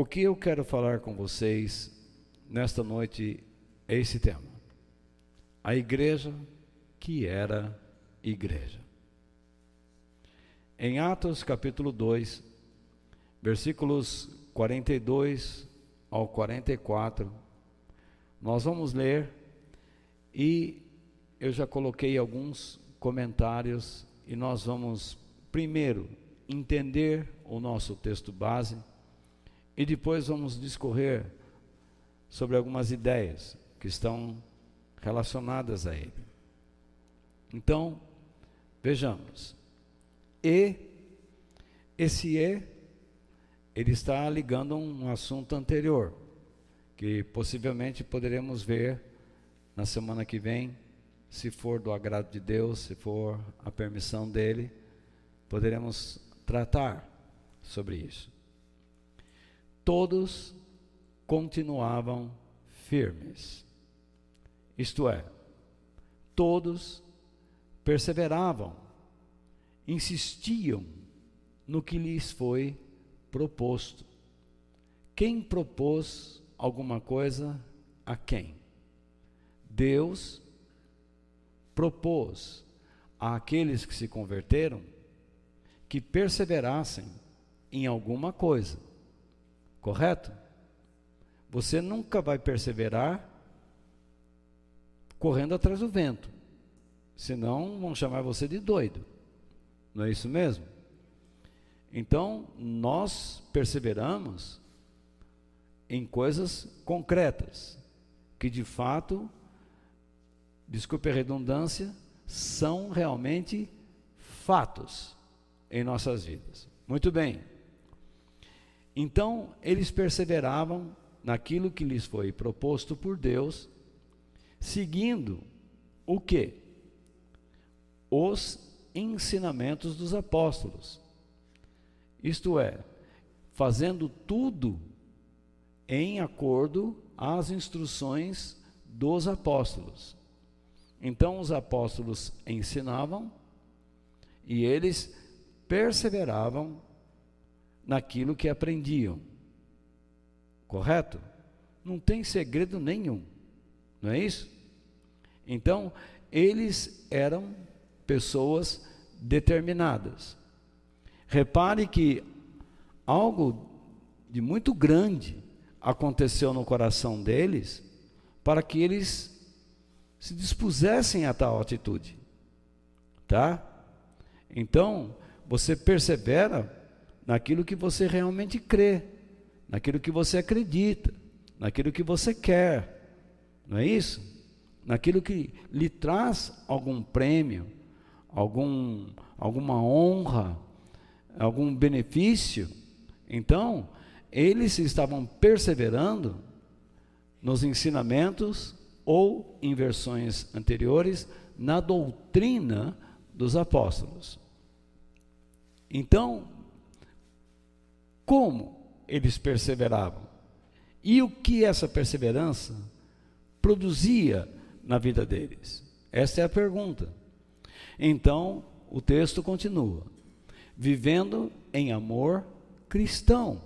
o que eu quero falar com vocês nesta noite é esse tema. A igreja que era igreja. Em Atos capítulo 2, versículos 42 ao 44, nós vamos ler e eu já coloquei alguns comentários e nós vamos primeiro entender o nosso texto base e depois vamos discorrer sobre algumas ideias que estão relacionadas a ele. Então, vejamos. E esse e ele está ligando um assunto anterior, que possivelmente poderemos ver na semana que vem, se for do agrado de Deus, se for a permissão dele, poderemos tratar sobre isso. Todos continuavam firmes. Isto é, todos perseveravam, insistiam no que lhes foi proposto. Quem propôs alguma coisa a quem? Deus propôs àqueles que se converteram que perseverassem em alguma coisa, correto? Você nunca vai perseverar correndo atrás do vento, senão vão chamar você de doido, não é isso mesmo? Então, nós perseveramos em coisas concretas, que de fato, desculpe a redundância, são realmente fatos em nossas vidas. Muito bem. Então, eles perseveravam naquilo que lhes foi proposto por Deus, seguindo o que? Os ensinamentos dos apóstolos. Isto é, fazendo tudo em acordo às instruções dos apóstolos. Então os apóstolos ensinavam e eles perseveravam naquilo que aprendiam. Correto? Não tem segredo nenhum. Não é isso? Então, eles eram pessoas determinadas. Repare que algo de muito grande aconteceu no coração deles para que eles se dispusessem a tal atitude. Tá? Então, você persevera naquilo que você realmente crê, naquilo que você acredita, naquilo que você quer. Não é isso? Naquilo que lhe traz algum prêmio, algum alguma honra, algum benefício. Então, eles estavam perseverando nos ensinamentos ou em versões anteriores na doutrina dos apóstolos. Então, como eles perseveravam? E o que essa perseverança produzia na vida deles? Essa é a pergunta. Então, o texto continua: vivendo em amor cristão.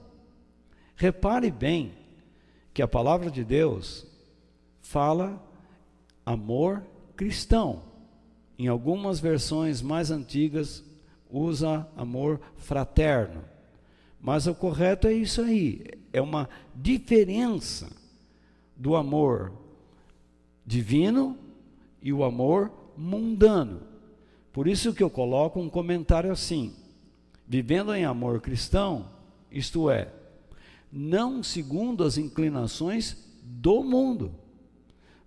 Repare bem que a palavra de Deus fala amor cristão. Em algumas versões mais antigas, usa amor fraterno. Mas o correto é isso aí, é uma diferença do amor divino e o amor mundano. Por isso que eu coloco um comentário assim: vivendo em amor cristão, isto é, não segundo as inclinações do mundo,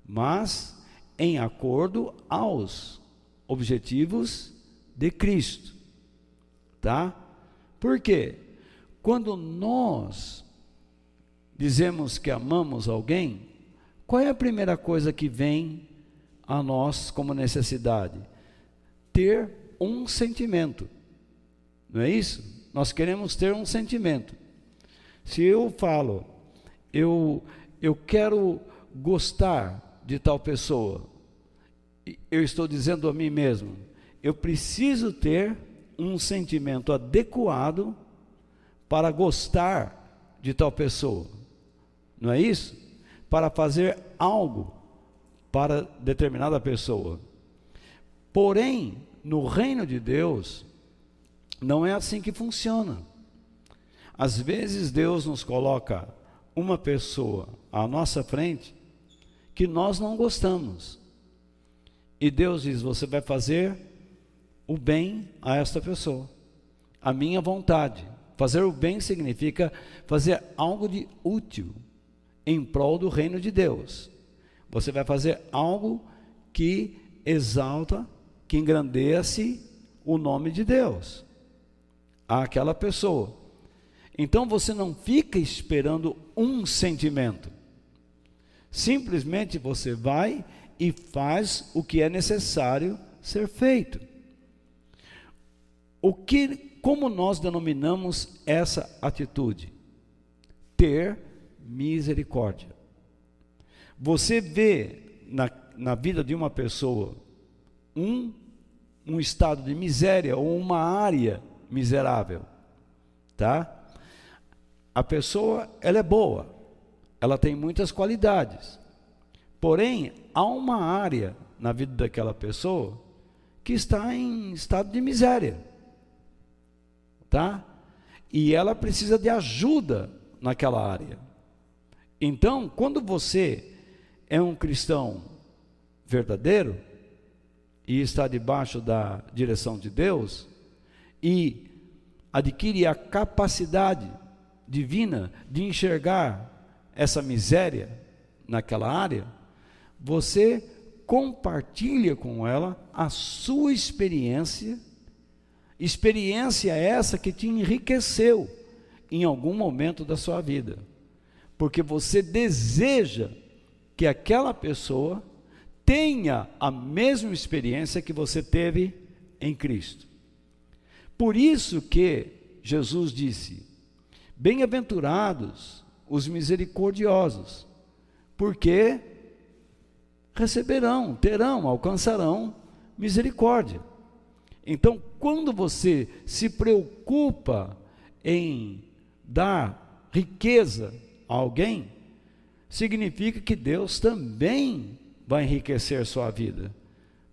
mas em acordo aos objetivos de Cristo. Tá? Por quê? Quando nós dizemos que amamos alguém, qual é a primeira coisa que vem a nós como necessidade? Ter um sentimento. Não é isso? Nós queremos ter um sentimento. Se eu falo, eu, eu quero gostar de tal pessoa, eu estou dizendo a mim mesmo, eu preciso ter um sentimento adequado para gostar de tal pessoa, não é isso? Para fazer algo para determinada pessoa. Porém, no reino de Deus, não é assim que funciona. Às vezes Deus nos coloca uma pessoa à nossa frente que nós não gostamos. E Deus diz: Você vai fazer o bem a esta pessoa, a minha vontade. Fazer o bem significa fazer algo de útil em prol do reino de Deus. Você vai fazer algo que exalta, que engrandece o nome de Deus àquela pessoa. Então você não fica esperando um sentimento. Simplesmente você vai e faz o que é necessário ser feito. O que, como nós denominamos essa atitude? Ter misericórdia. Você vê na, na vida de uma pessoa um, um estado de miséria ou uma área miserável, tá? A pessoa, ela é boa, ela tem muitas qualidades, porém, há uma área na vida daquela pessoa que está em estado de miséria, tá? E ela precisa de ajuda naquela área. Então, quando você é um cristão verdadeiro e está debaixo da direção de Deus e adquire a capacidade divina de enxergar essa miséria naquela área, você compartilha com ela a sua experiência, experiência essa que te enriqueceu em algum momento da sua vida, porque você deseja que aquela pessoa tenha a mesma experiência que você teve em Cristo. Por isso que Jesus disse: Bem-aventurados os misericordiosos, porque receberão, terão, alcançarão misericórdia. Então, quando você se preocupa em dar riqueza a alguém, significa que Deus também vai enriquecer sua vida,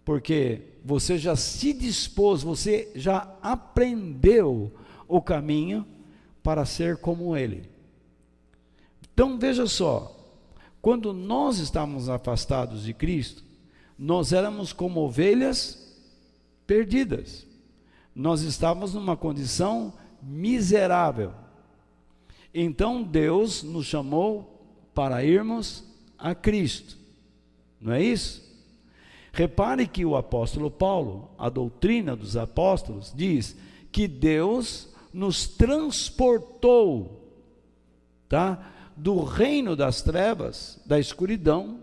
porque você já se dispôs, você já aprendeu o caminho para ser como Ele. Então veja só, quando nós estávamos afastados de Cristo, nós éramos como ovelhas perdidas, nós estávamos numa condição miserável. Então Deus nos chamou para irmos a Cristo. Não é isso? Repare que o apóstolo Paulo, a doutrina dos apóstolos, diz que Deus nos transportou, tá? Do reino das trevas, da escuridão,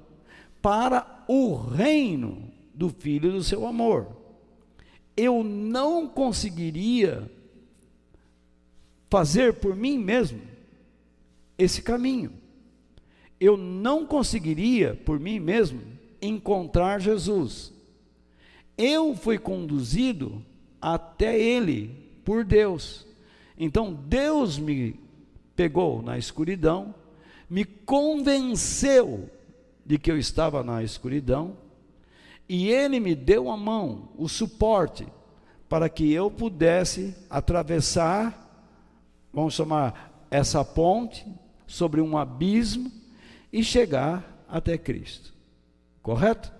para o reino do filho do seu amor. Eu não conseguiria fazer por mim mesmo esse caminho eu não conseguiria, por mim mesmo, encontrar Jesus. Eu fui conduzido até Ele por Deus. Então Deus me pegou na escuridão, me convenceu de que eu estava na escuridão, e Ele me deu a mão, o suporte, para que eu pudesse atravessar, vamos chamar essa ponte, sobre um abismo, e chegar até Cristo. Correto?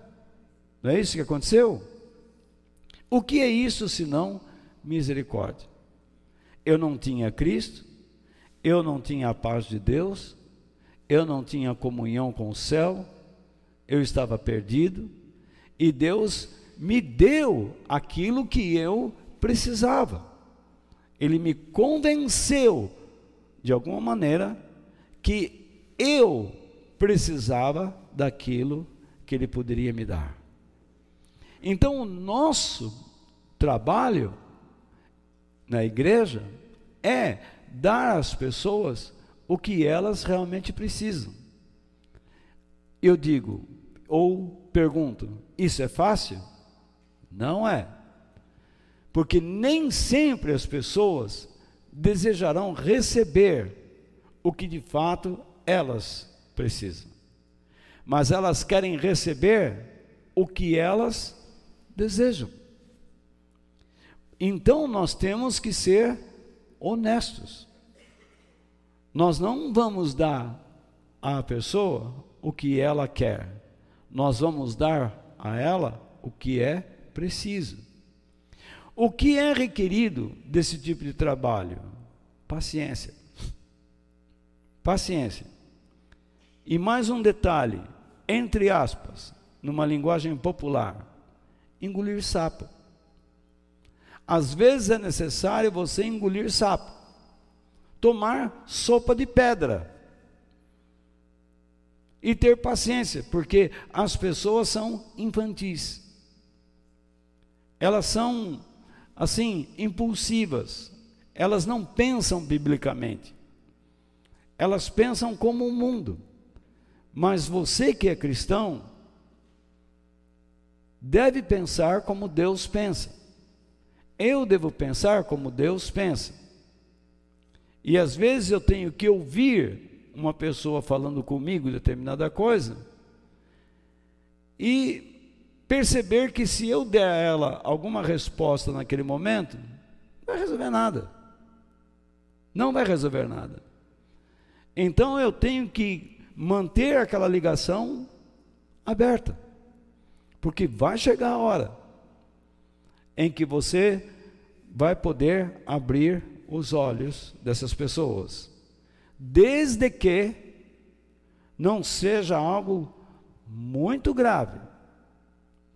Não é isso que aconteceu? O que é isso senão misericórdia? Eu não tinha Cristo, eu não tinha a paz de Deus, eu não tinha comunhão com o céu, eu estava perdido, e Deus me deu aquilo que eu precisava. Ele me convenceu, de alguma maneira, que eu precisava daquilo que ele poderia me dar. Então, o nosso trabalho na igreja é dar às pessoas o que elas realmente precisam. Eu digo, ou pergunto, isso é fácil? Não é. Porque nem sempre as pessoas desejarão receber o que de fato elas precisam. Mas elas querem receber o que elas desejam. Então nós temos que ser honestos. Nós não vamos dar à pessoa o que ela quer, nós vamos dar a ela o que é preciso. O que é requerido desse tipo de trabalho? Paciência. Paciência. E mais um detalhe, entre aspas, numa linguagem popular: engolir sapo. Às vezes é necessário você engolir sapo, tomar sopa de pedra e ter paciência, porque as pessoas são infantis. Elas são assim impulsivas. Elas não pensam biblicamente. Elas pensam como o mundo. Mas você que é cristão deve pensar como Deus pensa. Eu devo pensar como Deus pensa. E às vezes eu tenho que ouvir uma pessoa falando comigo determinada coisa e perceber que se eu der a ela alguma resposta naquele momento, não vai resolver nada. Não vai resolver nada. Então eu tenho que manter aquela ligação aberta. Porque vai chegar a hora em que você vai poder abrir os olhos dessas pessoas, desde que não seja algo muito grave.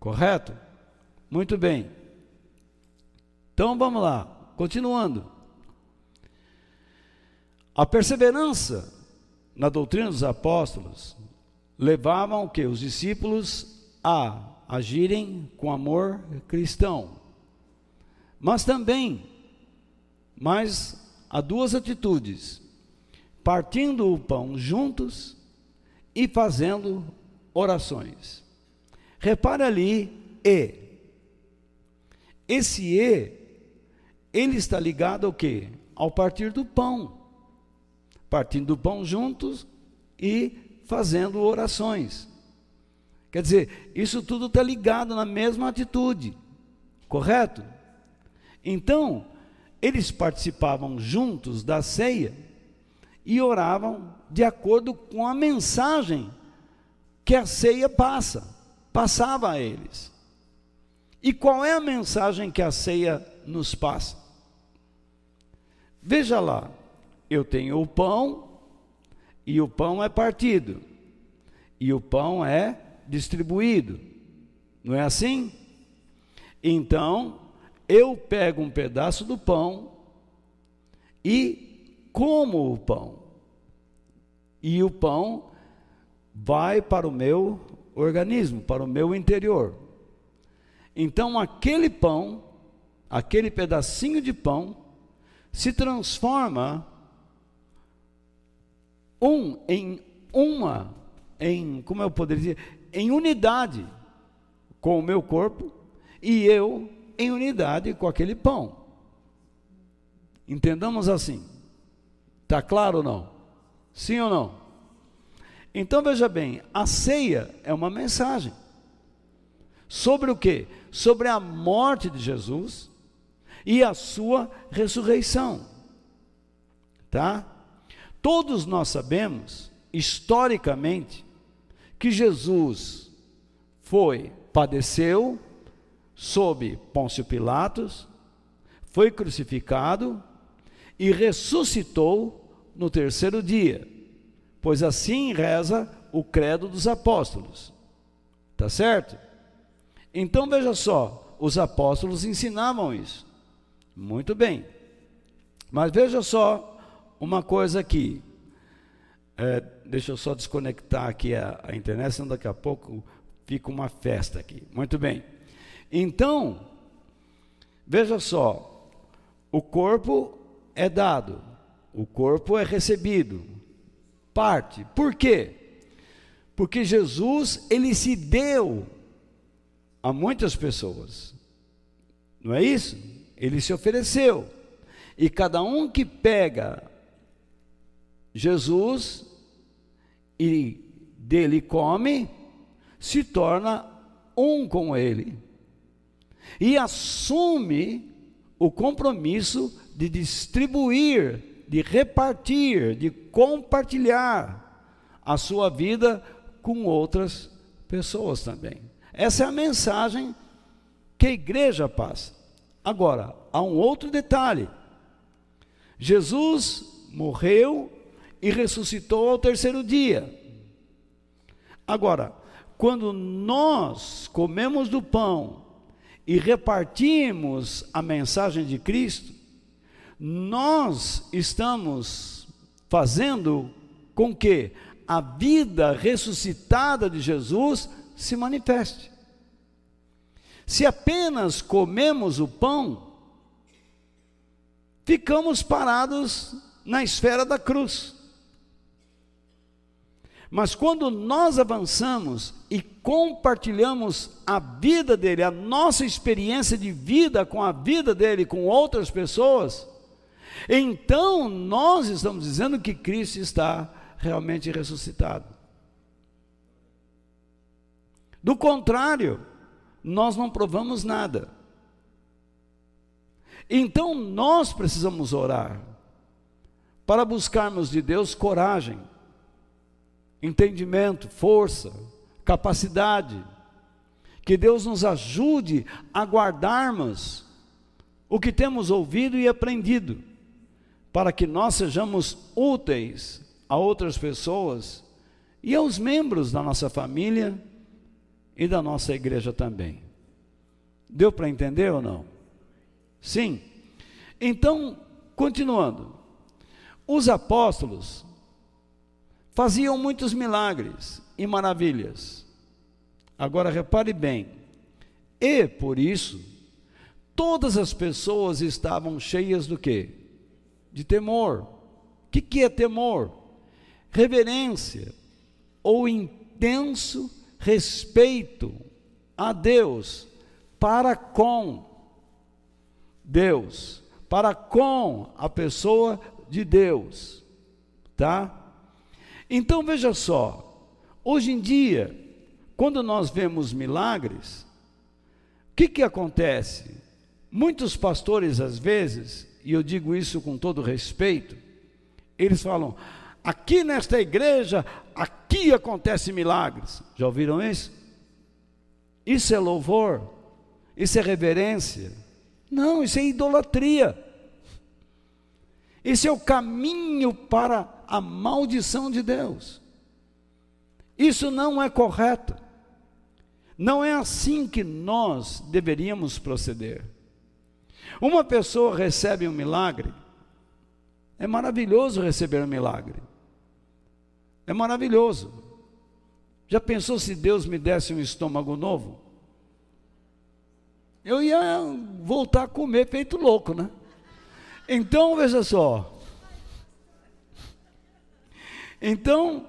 Correto? Muito bem. Então vamos lá, continuando. A perseverança na doutrina dos apóstolos levavam que? Os discípulos a agirem com amor cristão. Mas também, mas há duas atitudes: partindo o pão juntos e fazendo orações. Repare ali, e. Esse e, ele está ligado ao que? Ao partir do pão. Partindo do pão juntos e fazendo orações. Quer dizer, isso tudo está ligado na mesma atitude, correto? Então, eles participavam juntos da ceia e oravam de acordo com a mensagem que a ceia passa, passava a eles. E qual é a mensagem que a ceia nos passa? Veja lá, eu tenho o pão e o pão é partido, e o pão é distribuído. Não é assim? Então, eu pego um pedaço do pão e como o pão. E o pão vai para o meu organismo, para o meu interior. Então, aquele pão, aquele pedacinho de pão, se transforma um em uma, em como eu poderia dizer, em unidade com o meu corpo e eu em unidade com aquele pão. Entendamos assim. Está claro ou não? Sim ou não? Então veja bem, a ceia é uma mensagem. Sobre o que? Sobre a morte de Jesus e a sua ressurreição. Tá? Todos nós sabemos, historicamente, que Jesus foi, padeceu sob Pôncio Pilatos, foi crucificado e ressuscitou no terceiro dia, pois assim reza o credo dos apóstolos. Tá certo? Então veja só, os apóstolos ensinavam isso. Muito bem. Mas veja só uma coisa aqui. É, deixa eu só desconectar aqui a, a internet, senão daqui a pouco fica uma festa aqui. Muito bem. Então, veja só, o corpo é dado, o corpo é recebido, parte. Por quê? Porque Jesus, ele se deu a muitas pessoas. Não é isso? Ele se ofereceu. E cada um que pega Jesus e dele come, se torna um com ele e assume o compromisso de distribuir, de repartir, de compartilhar a sua vida com outras pessoas também. Essa é a mensagem que a igreja passa. Agora, há um outro detalhe. Jesus morreu e ressuscitou ao terceiro dia. Agora, quando nós comemos do pão e repartimos a mensagem de Cristo, nós estamos fazendo com que a vida ressuscitada de Jesus se manifeste. Se apenas comemos o pão, ficamos parados na esfera da cruz. Mas quando nós avançamos e compartilhamos a vida dele, a nossa experiência de vida com a vida dele, com outras pessoas, então nós estamos dizendo que Cristo está realmente ressuscitado. Do contrário, nós não provamos nada. Então nós precisamos orar para buscarmos de Deus coragem, entendimento, força, capacidade. Que Deus nos ajude a guardarmos o que temos ouvido e aprendido, para que nós sejamos úteis a outras pessoas e aos membros da nossa família e da nossa igreja também. Deu para entender ou não? Sim. Então, continuando. Os apóstolos faziam muitos milagres e maravilhas. Agora repare bem. E por isso todas as pessoas estavam cheias do quê? De temor. O que, que é temor? Reverência ou intenso respeito a Deus para com Deus, para com a pessoa de Deus, tá? Então veja só, hoje em dia, quando nós vemos milagres, o que que acontece? Muitos pastores às vezes, e eu digo isso com todo respeito, eles falam: aqui nesta igreja, aqui acontece milagres. Já ouviram isso? Isso é louvor? Isso é reverência? Não, isso é idolatria. Esse é o caminho para a maldição de Deus. Isso não é correto. Não é assim que nós deveríamos proceder. Uma pessoa recebe um milagre, é maravilhoso receber um milagre. É maravilhoso. Já pensou se Deus me desse um estômago novo? Eu ia voltar a comer feito louco, né? Então, veja só. Então,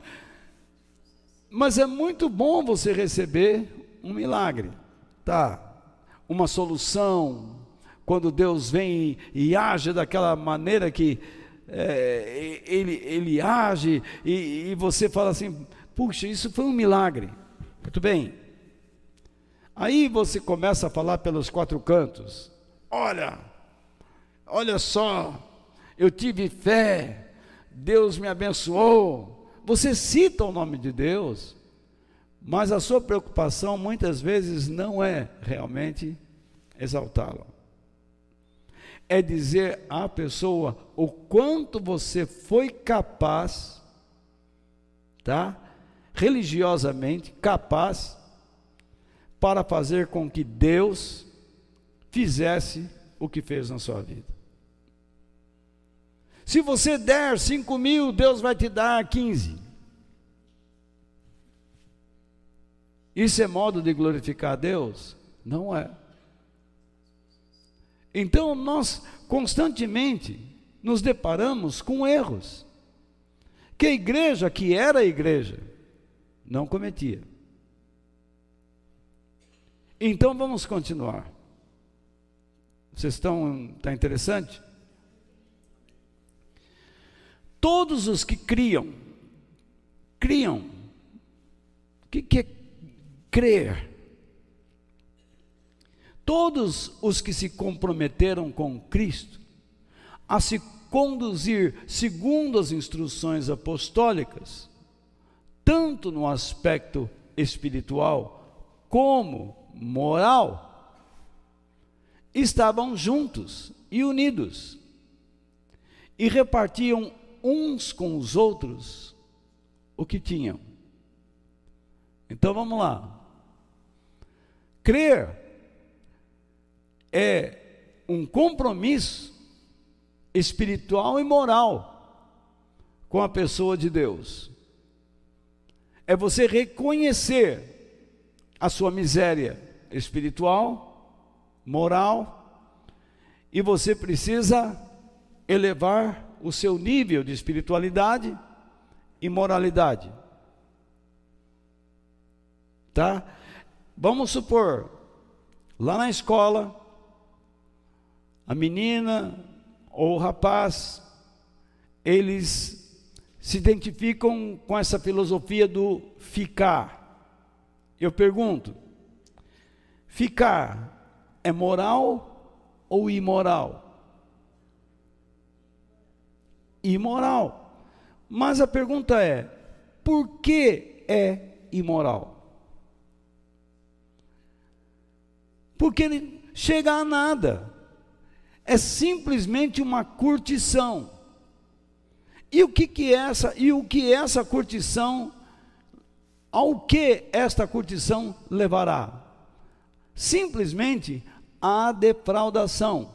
mas é muito bom você receber um milagre, tá? Uma solução, quando Deus vem e age daquela maneira que é, ele, ele age e, e você fala assim: puxa, isso foi um milagre. Muito bem. Aí você começa a falar pelos quatro cantos: olha, olha só, eu tive fé, Deus me abençoou. Você cita o nome de Deus, mas a sua preocupação muitas vezes não é realmente exaltá-lo é dizer à pessoa o quanto você foi capaz, tá? Religiosamente capaz para fazer com que Deus fizesse o que fez na sua vida. Se você der cinco mil, Deus vai te dar quinze. Isso é modo de glorificar a Deus? Não é. Então nós constantemente nos deparamos com erros que a igreja, que era a igreja, não cometia. Então vamos continuar. Vocês estão. Está interessante? Todos os que criam, criam. O que, que é crer? Todos os que se comprometeram com Cristo a se conduzir segundo as instruções apostólicas, tanto no aspecto espiritual como moral, estavam juntos e unidos e repartiam uns com os outros o que tinham. Então vamos lá. Crer é um compromisso espiritual e moral com a pessoa de Deus. É você reconhecer a sua miséria espiritual, moral, e você precisa elevar o seu nível de espiritualidade e moralidade. Tá? Vamos supor, lá na escola, a menina ou o rapaz, eles se identificam com essa filosofia do ficar. Eu pergunto: ficar é moral ou imoral? Imoral. Mas a pergunta é: por que é imoral? Porque ele chega a nada é simplesmente uma curtição. E o que, que é essa? E o que essa curtição? Ao que esta curtição levará? Simplesmente a defraudação.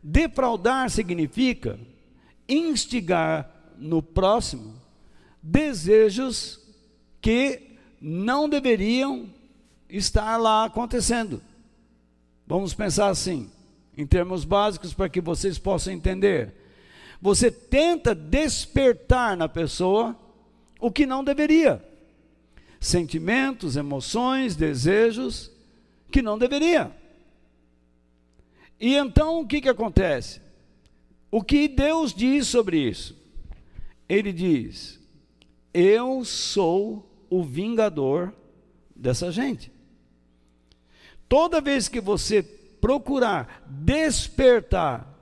Defraudar significa instigar no próximo desejos que não deveriam estar lá acontecendo. Vamos pensar assim, em termos básicos, para que vocês possam entender. Você tenta despertar na pessoa o que não deveria. Sentimentos, emoções, desejos que não deveria. E então o que, que acontece? O que Deus diz sobre isso? Ele diz: Eu sou o vingador dessa gente. Toda vez que você procurar despertar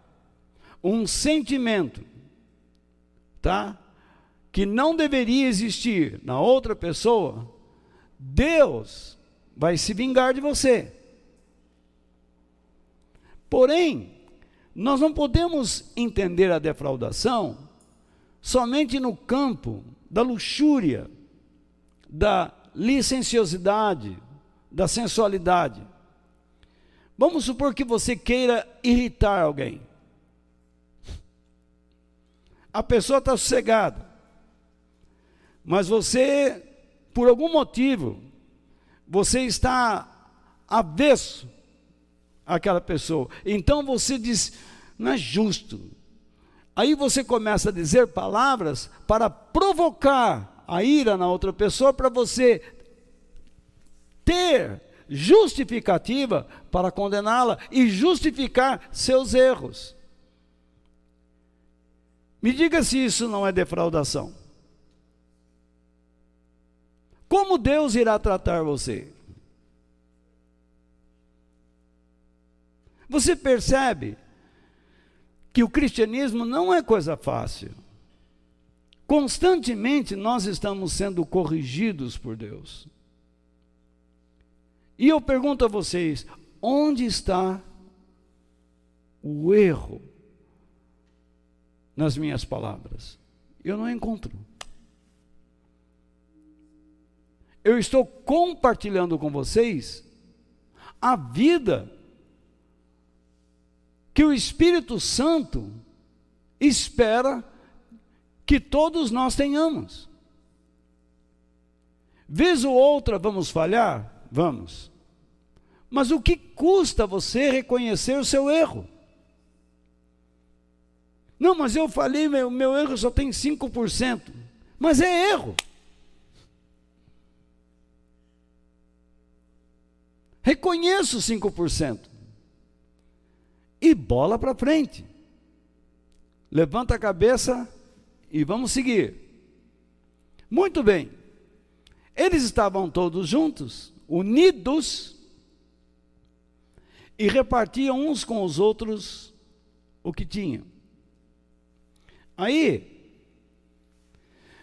um sentimento, tá? Que não deveria existir na outra pessoa, Deus vai se vingar de você. Porém, nós não podemos entender a defraudação somente no campo da luxúria, da licenciosidade, da sensualidade. Vamos supor que você queira irritar alguém. A pessoa está sossegada, mas você, por algum motivo, você está avesso àquela pessoa. Então você diz, não é justo. Aí você começa a dizer palavras para provocar a ira na outra pessoa, para você ter justificativa para condená-la e justificar seus erros. Me diga se isso não é defraudação. Como Deus irá tratar você? Você percebe que o cristianismo não é coisa fácil. Constantemente nós estamos sendo corrigidos por Deus. E eu pergunto a vocês: onde está o erro nas minhas palavras? Eu não encontro. Eu estou compartilhando com vocês a vida que o Espírito Santo espera que todos nós tenhamos. Vez ou outra vamos falhar? Vamos. Mas o que custa você reconhecer o seu erro? Não, mas eu falei, meu, meu erro só tem 5%. Mas é erro. Reconheço 5%. E bola para frente. levanta a cabeça e vamos seguir. Muito bem. Eles estavam todos juntos, unidos, e repartiam uns com os outros o que tinham. Aí,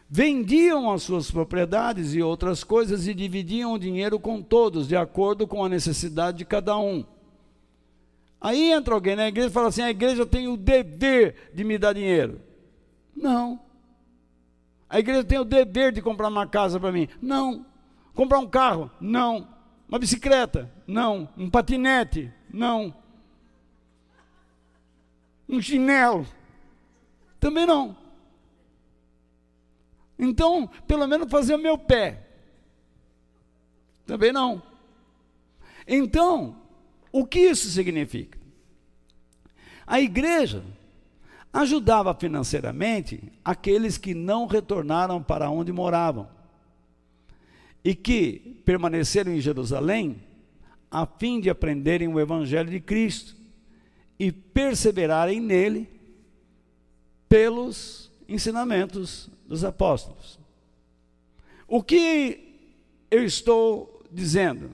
vendiam as suas propriedades e outras coisas e dividiam o dinheiro com todos, de acordo com a necessidade de cada um. Aí entra alguém na igreja e fala assim: a igreja tem o dever de me dar dinheiro. Não. A igreja tem o dever de comprar uma casa para mim. Não. Comprar um carro? Não. Uma bicicleta? Não. Um patinete? Não. Um chinelo? Também não. Então, pelo menos fazer o meu pé. Também não. Então, o que isso significa? A igreja ajudava financeiramente aqueles que não retornaram para onde moravam e que permaneceram em Jerusalém a fim de aprenderem o Evangelho de Cristo e perseverarem nele pelos ensinamentos dos apóstolos. O que eu estou dizendo?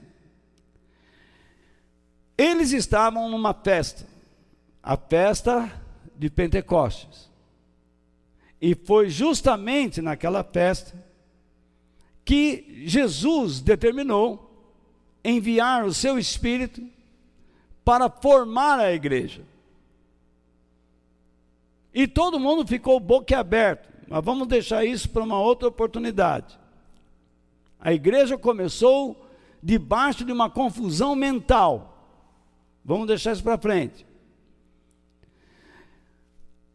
Eles estavam numa festa, a festa de Pentecostes. E foi justamente naquela festa que Jesus determinou enviar o seu Espírito para formar a igreja. E todo mundo ficou boquiaberto, mas vamos deixar isso para uma outra oportunidade. A igreja começou debaixo de uma confusão mental. Vamos deixar isso para frente.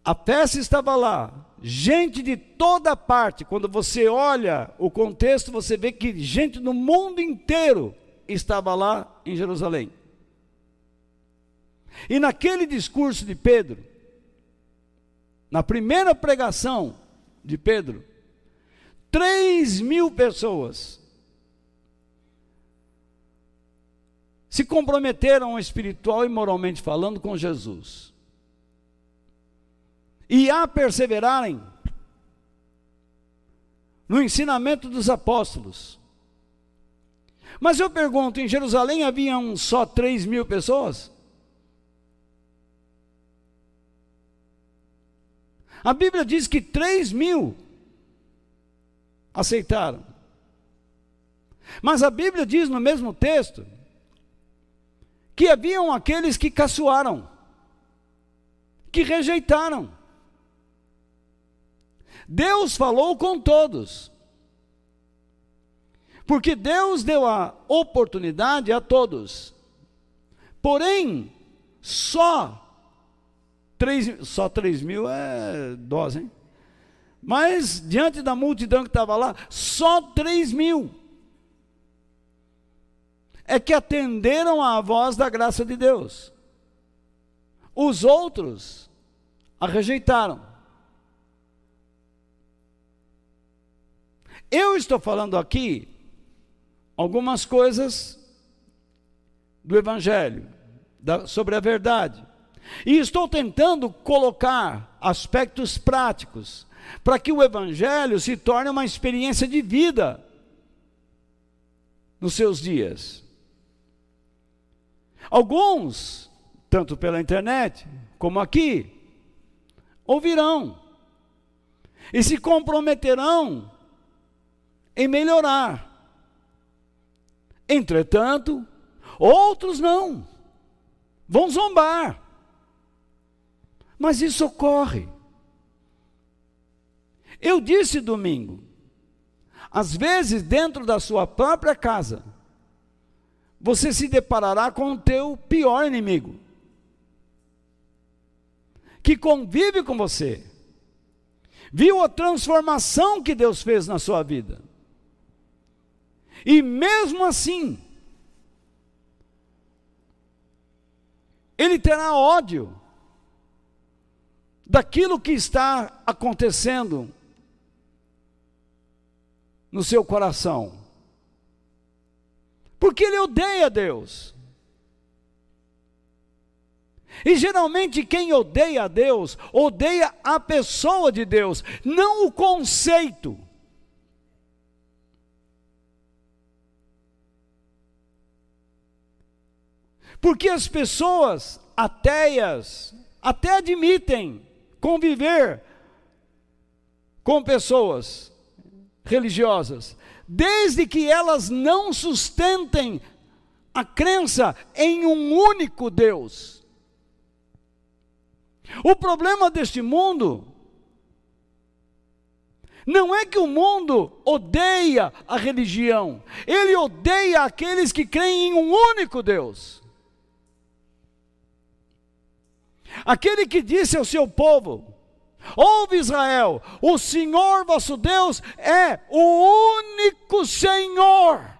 A peça estava lá, gente de toda parte. Quando você olha o contexto, você vê que gente do mundo inteiro estava lá em Jerusalém. E naquele discurso de Pedro, na primeira pregação de Pedro, 3 mil pessoas se comprometeram espiritual e moralmente falando com Jesus. E a perseverarem no ensinamento dos apóstolos. Mas eu pergunto: em Jerusalém haviam só 3 mil pessoas? A Bíblia diz que 3 mil aceitaram. Mas a Bíblia diz no mesmo texto que haviam aqueles que caçoaram, que rejeitaram. Deus falou com todos, porque Deus deu a oportunidade a todos. Porém, só 3, só 3 mil é dose, hein? Mas diante da multidão que estava lá, só 3 mil é que atenderam à voz da graça de Deus. Os outros a rejeitaram. Eu estou falando aqui algumas coisas do Evangelho, da, sobre a verdade. E estou tentando colocar aspectos práticos para que o Evangelho se torne uma experiência de vida nos seus dias. Alguns, tanto pela internet como aqui, ouvirão e se comprometerão em melhorar. Entretanto, outros não, vão zombar. Mas isso ocorre. Eu disse domingo, às vezes dentro da sua própria casa, você se deparará com o teu pior inimigo, que convive com você, viu a transformação que Deus fez na sua vida, e mesmo assim, ele terá ódio daquilo que está acontecendo no seu coração. Porque ele odeia Deus. E geralmente quem odeia a Deus, odeia a pessoa de Deus, não o conceito. Porque as pessoas ateias até admitem conviver com pessoas religiosas, desde que elas não sustentem a crença em um único Deus. O problema deste mundo não é que o mundo odeia a religião, ele odeia aqueles que creem em um único Deus. Aquele que disse ao seu povo: Ouve Israel, o Senhor vosso Deus é o único Senhor.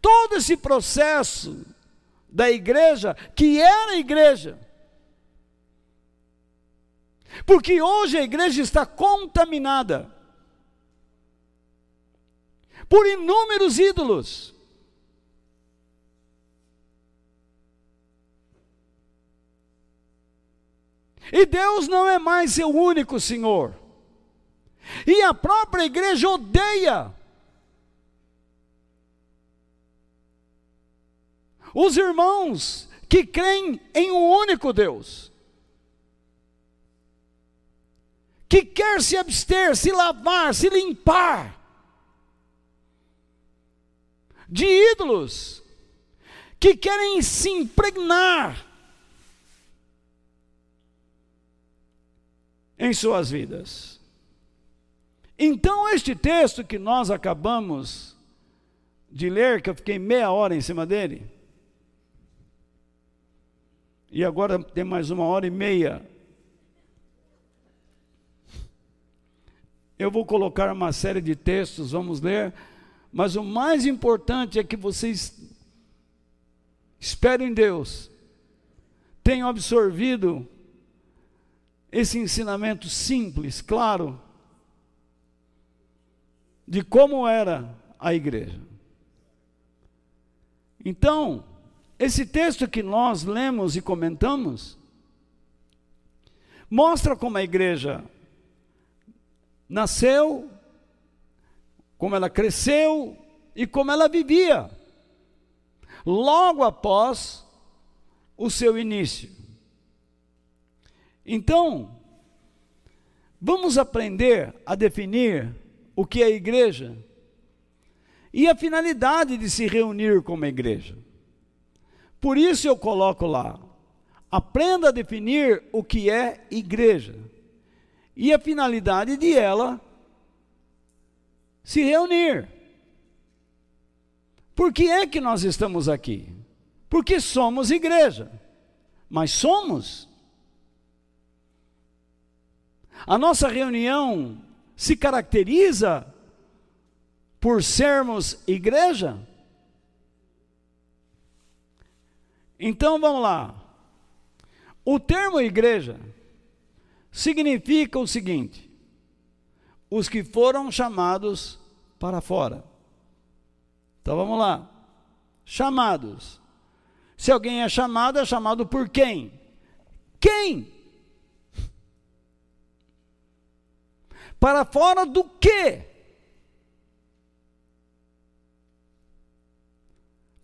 Todo esse processo da igreja, que era igreja, porque hoje a igreja está contaminada por inúmeros ídolos. E Deus não é mais seu único Senhor. E a própria igreja odeia os irmãos que creem em um único Deus. Que quer se abster, se lavar, se limpar de ídolos, que querem se impregnar em suas vidas. Então, este texto que nós acabamos de ler, que eu fiquei meia hora em cima dele, e agora tem mais uma hora e meia. Eu vou colocar uma série de textos, vamos ler, mas o mais importante é que vocês esperem em Deus, tenham absorvido esse ensinamento simples, claro, de como era a igreja. Então, esse texto que nós lemos e comentamos, mostra como a igreja nasceu, como ela cresceu e como ela vivia, logo após o seu início. Então, vamos aprender a definir o que é igreja e a finalidade de se reunir como igreja. Por isso eu coloco lá: aprenda a definir o que é igreja e a finalidade de ela se reunir. Por que é que nós estamos aqui? Porque somos igreja. Mas somos a nossa reunião se caracteriza por sermos igreja? Então vamos lá. O termo igreja significa o seguinte: os que foram chamados para fora. Então vamos lá. Chamados. Se alguém é chamado, é chamado por quem? Quem? Para fora do quê?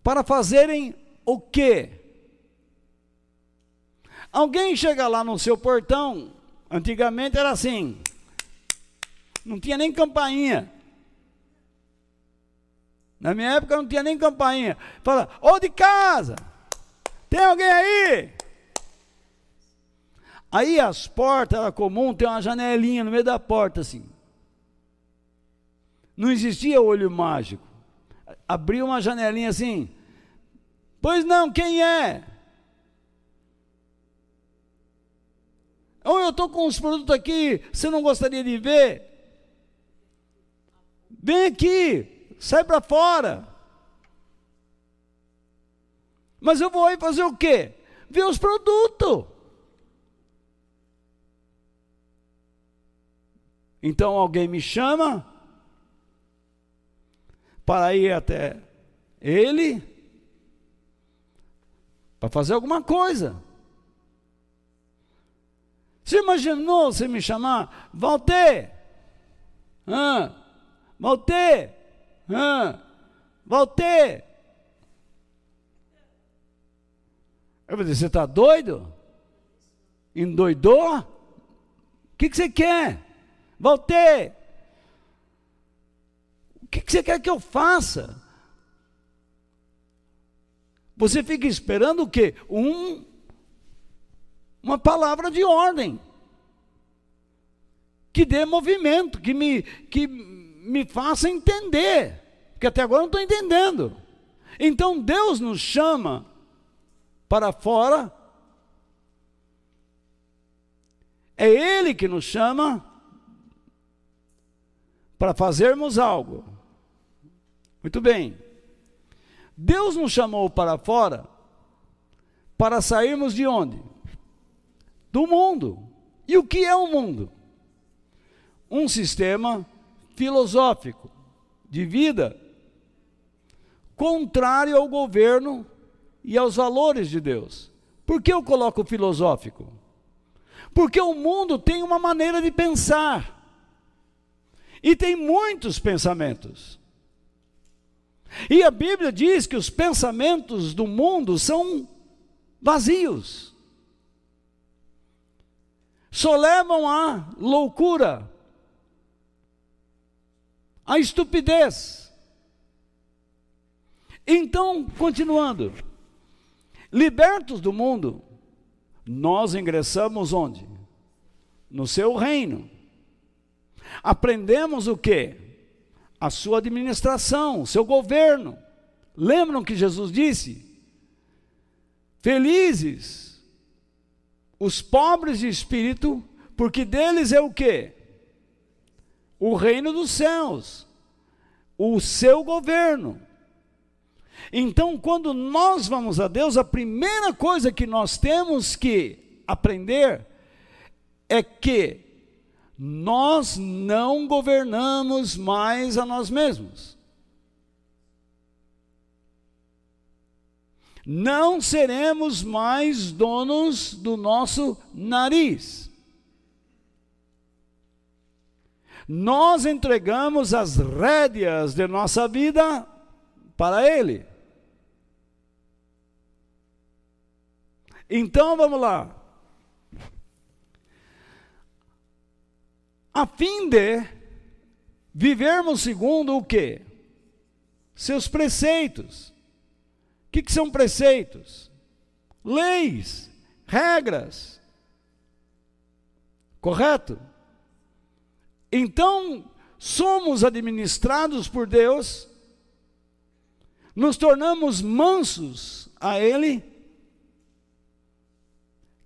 Para fazerem o quê? Alguém chega lá no seu portão, antigamente era assim, não tinha nem campainha. Na minha época não tinha nem campainha. Fala, ô de casa, tem alguém aí? Aí as portas era comum ter uma janelinha no meio da porta assim. Não existia olho mágico. Abriu uma janelinha assim. Pois não, quem é? Ou eu estou com uns produtos aqui, você não gostaria de ver? Vem aqui, sai para fora. Mas eu vou aí fazer o quê? Ver os produtos. Então alguém me chama para ir até ele para fazer alguma coisa. Você imaginou você me chamar? Walter! Ah, Walter! Ah, Walter! Eu vou dizer, você está doido? Endoidou? O que, que você quer? Walter! O que, que você quer que eu faça? Você fica esperando o quê? Um, uma palavra de ordem. Que dê movimento, que me, que me faça entender. Porque até agora eu não estou entendendo. Então Deus nos chama para fora. É Ele que nos chama para fazermos algo. Muito bem. Deus nos chamou para fora para sairmos de onde? Do mundo. E o que é o mundo? Um sistema filosófico de vida contrário ao governo e aos valores de Deus. Por que eu coloco filosófico? Porque o mundo tem uma maneira de pensar. E tem muitos pensamentos. E a Bíblia diz que os pensamentos do mundo são vazios. Só levam à loucura, à estupidez. Então, continuando, libertos do mundo, nós ingressamos onde? No seu reino. Aprendemos o que? a sua administração, o seu governo. Lembram que Jesus disse? Felizes os pobres de espírito, porque deles é o que? O reino dos céus, o seu governo. Então, quando nós vamos a Deus, a primeira coisa que nós temos que aprender é que nós não governamos mais a nós mesmos. Não seremos mais donos do nosso nariz. Nós entregamos as rédeas de nossa vida para Ele. Então vamos lá. A fim de vivermos segundo o que? Seus preceitos. O que, que são preceitos? Leis, regras. Correto? Então, somos administrados por Deus, nos tornamos mansos a Ele,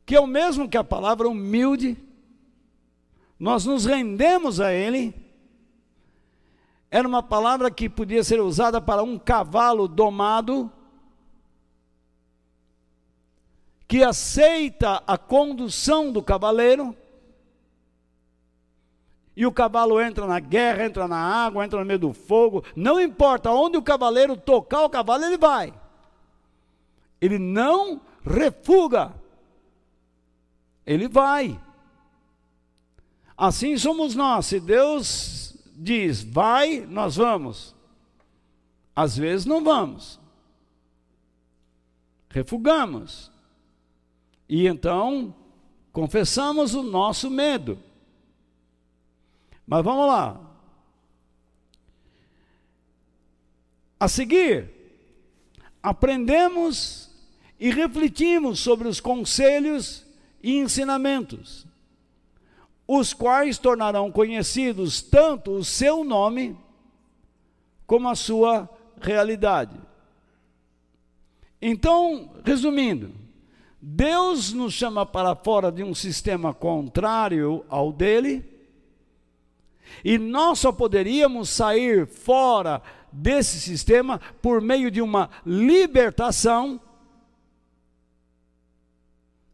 que é o mesmo que a palavra humilde, nós nos rendemos a Ele. Era uma palavra que podia ser usada para um cavalo domado, que aceita a condução do cavaleiro, e o cavalo entra na guerra, entra na água, entra no meio do fogo, não importa onde o cavaleiro tocar o cavalo, ele vai. Ele não refuga, ele vai. Assim somos nós. Se Deus diz, vai, nós vamos. Às vezes não vamos. Refugamos. E então confessamos o nosso medo. Mas vamos lá. A seguir, aprendemos e refletimos sobre os conselhos e ensinamentos os quais tornarão conhecidos tanto o seu nome como a sua realidade. Então, resumindo, Deus nos chama para fora de um sistema contrário ao dele, e nós só poderíamos sair fora desse sistema por meio de uma libertação.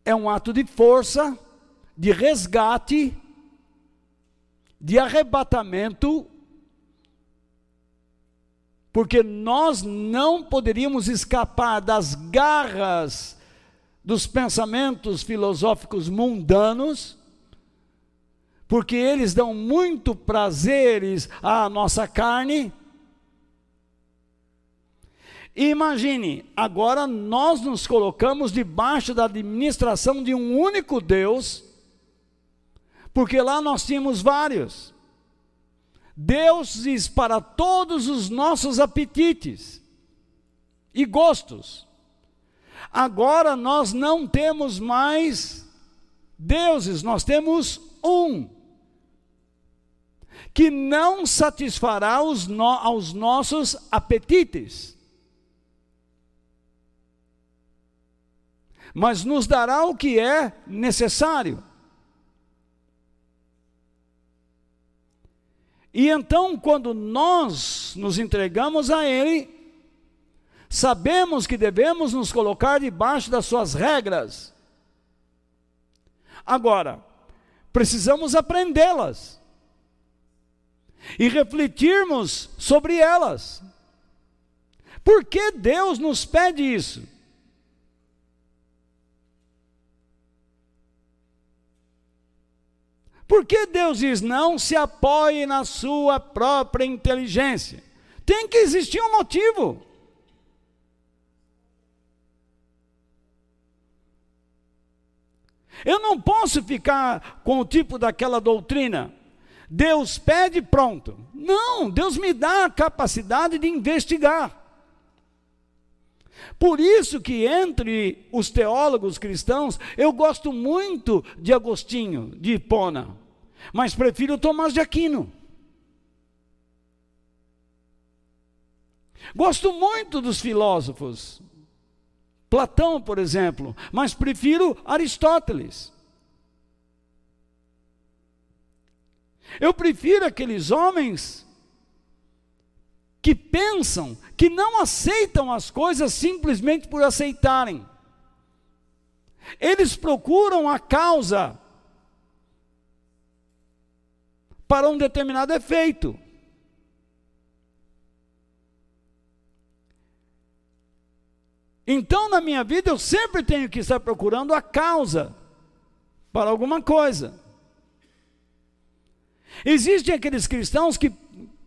É um ato de força de resgate, de arrebatamento, porque nós não poderíamos escapar das garras dos pensamentos filosóficos mundanos, porque eles dão muito prazeres à nossa carne. Imagine, agora nós nos colocamos debaixo da administração de um único Deus, porque lá nós tínhamos vários deuses para todos os nossos apetites e gostos. Agora nós não temos mais deuses, nós temos um que não satisfará os no, aos nossos apetites, mas nos dará o que é necessário. E então, quando nós nos entregamos a Ele, sabemos que devemos nos colocar debaixo das Suas regras. Agora, precisamos aprendê-las e refletirmos sobre elas. Por que Deus nos pede isso? Por que Deus diz não se apoie na sua própria inteligência? Tem que existir um motivo. Eu não posso ficar com o tipo daquela doutrina. Deus pede, pronto. Não, Deus me dá a capacidade de investigar. Por isso que entre os teólogos cristãos, eu gosto muito de Agostinho, de Hipona, mas prefiro Tomás de Aquino. Gosto muito dos filósofos, Platão, por exemplo, mas prefiro Aristóteles. Eu prefiro aqueles homens que pensam, que não aceitam as coisas simplesmente por aceitarem. Eles procuram a causa para um determinado efeito. Então, na minha vida, eu sempre tenho que estar procurando a causa para alguma coisa. Existem aqueles cristãos que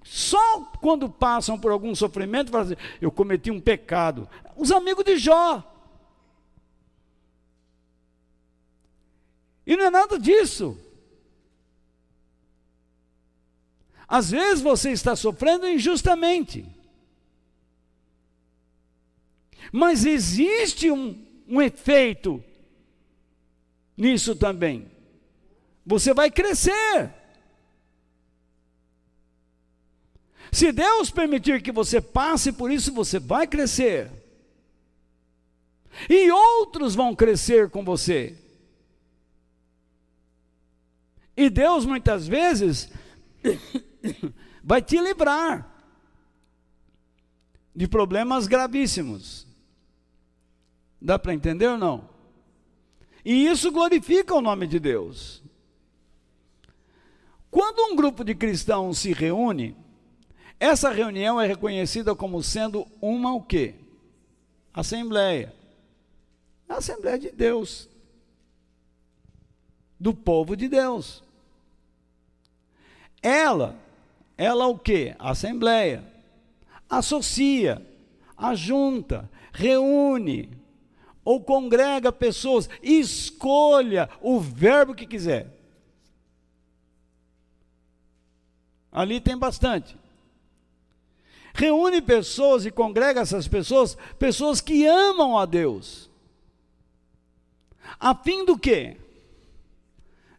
só quando passam por algum sofrimento, falam assim, eu cometi um pecado. Os amigos de Jó. E não é nada disso. Às vezes você está sofrendo injustamente. Mas existe um, um efeito nisso também. Você vai crescer. Se Deus permitir que você passe por isso, você vai crescer. E outros vão crescer com você. E Deus muitas vezes vai te livrar de problemas gravíssimos. Dá para entender ou não? E isso glorifica o nome de Deus. Quando um grupo de cristãos se reúne, essa reunião é reconhecida como sendo uma o quê? Assembleia. Assembleia de Deus. Do povo de Deus. Ela, ela o quê? Assembleia. Associa, ajunta, reúne ou congrega pessoas, escolha o verbo que quiser. Ali tem bastante reúne pessoas e congrega essas pessoas, pessoas que amam a Deus. A fim do quê?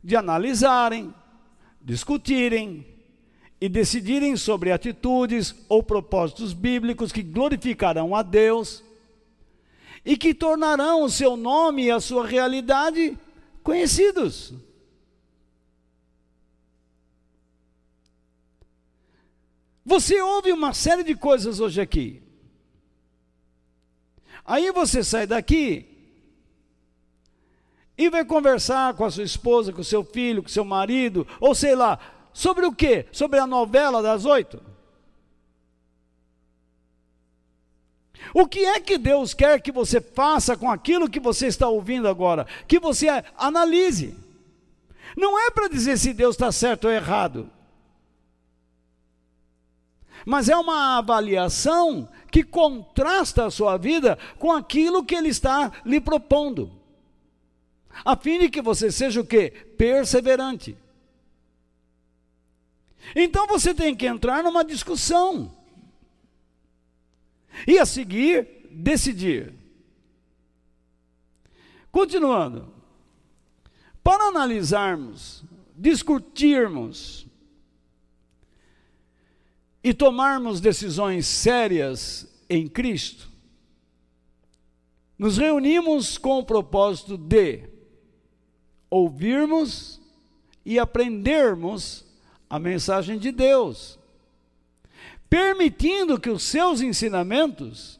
De analisarem, discutirem e decidirem sobre atitudes ou propósitos bíblicos que glorificarão a Deus e que tornarão o seu nome e a sua realidade conhecidos. Você ouve uma série de coisas hoje aqui. Aí você sai daqui e vai conversar com a sua esposa, com o seu filho, com o seu marido, ou sei lá, sobre o quê? Sobre a novela das oito? O que é que Deus quer que você faça com aquilo que você está ouvindo agora? Que você analise. Não é para dizer se Deus está certo ou errado, mas é uma avaliação que contrasta a sua vida com aquilo que Ele está lhe propondo, a fim de que você seja o que? Perseverante. Então você tem que entrar numa discussão. E a seguir, decidir. Continuando. Para analisarmos, discutirmos e tomarmos decisões sérias em Cristo, nos reunimos com o propósito de ouvirmos e aprendermos a mensagem de Deus, permitindo que os seus ensinamentos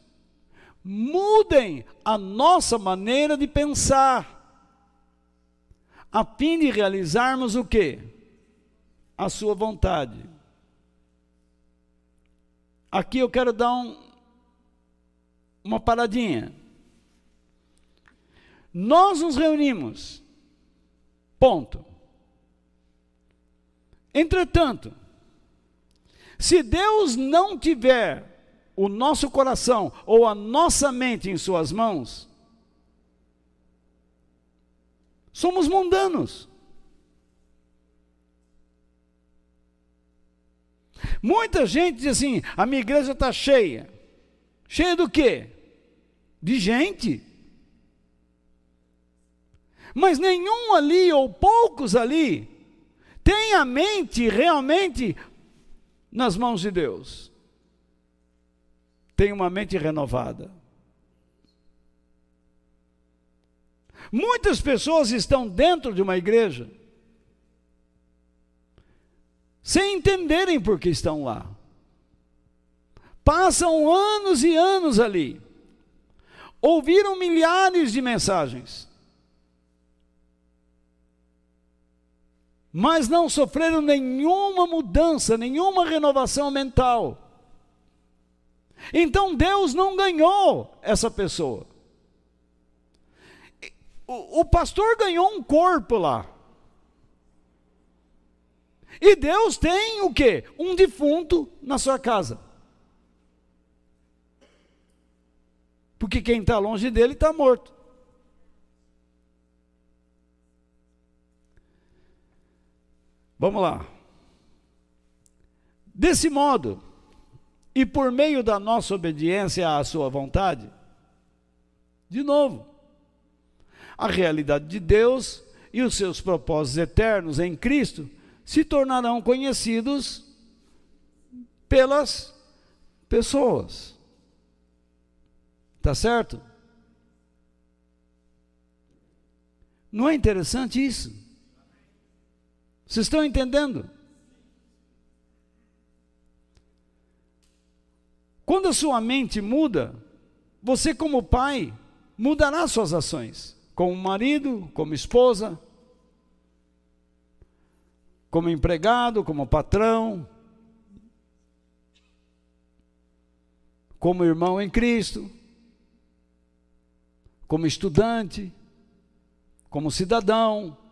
mudem a nossa maneira de pensar, a fim de realizarmos o que? A sua vontade. Aqui eu quero dar um, uma paradinha. Nós nos reunimos, ponto. Entretanto, se Deus não tiver o nosso coração ou a nossa mente em Suas mãos, somos mundanos. Muita gente diz assim: a minha igreja está cheia. Cheia do quê? De gente. Mas nenhum ali, ou poucos ali, tem a mente realmente nas mãos de Deus. Tem uma mente renovada. Muitas pessoas estão dentro de uma igreja sem entenderem por que estão lá. Passam anos e anos ali. Ouviram milhares de mensagens. Mas não sofreram nenhuma mudança, nenhuma renovação mental. Então Deus não ganhou essa pessoa. O, o pastor ganhou um corpo lá. E Deus tem o que? Um defunto na sua casa. Porque quem está longe dele está morto. Vamos lá. Desse modo, e por meio da nossa obediência à Sua vontade, de novo, a realidade de Deus e os seus propósitos eternos em Cristo se tornarão conhecidos pelas pessoas. Tá certo? Não é interessante isso? Vocês estão entendendo? Quando a sua mente muda, você, como pai, mudará suas ações, como marido, como esposa, como empregado, como patrão, como irmão em Cristo, como estudante, como cidadão.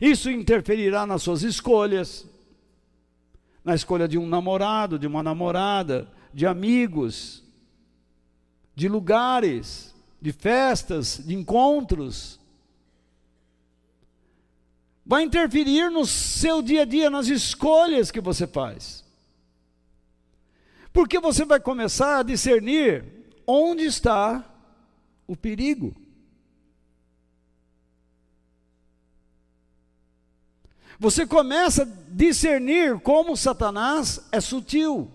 Isso interferirá nas suas escolhas, na escolha de um namorado, de uma namorada, de amigos, de lugares, de festas, de encontros. Vai interferir no seu dia a dia, nas escolhas que você faz. Porque você vai começar a discernir onde está o perigo. Você começa a discernir como Satanás é sutil.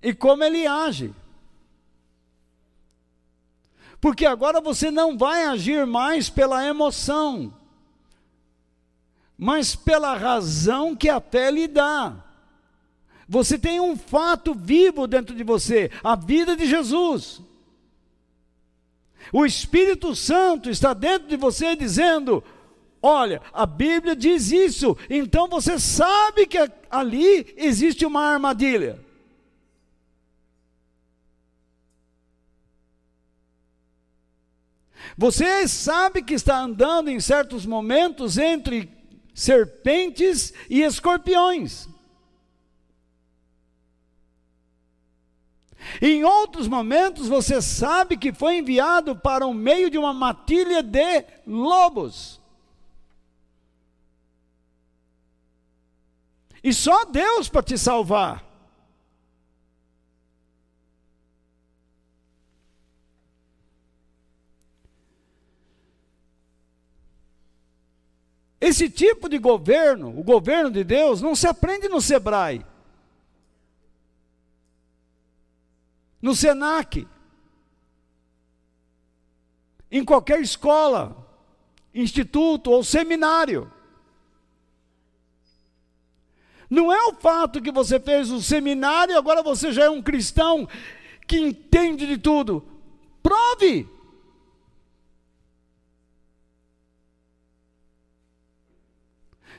E como ele age. Porque agora você não vai agir mais pela emoção, mas pela razão que a fé lhe dá. Você tem um fato vivo dentro de você, a vida de Jesus. O Espírito Santo está dentro de você dizendo: Olha, a Bíblia diz isso, então você sabe que ali existe uma armadilha. Você sabe que está andando em certos momentos entre serpentes e escorpiões. Em outros momentos você sabe que foi enviado para o meio de uma matilha de lobos. E só Deus para te salvar. Esse tipo de governo, o governo de Deus, não se aprende no Sebrae, no Senac, em qualquer escola, instituto ou seminário. Não é o fato que você fez o seminário e agora você já é um cristão que entende de tudo. Prove!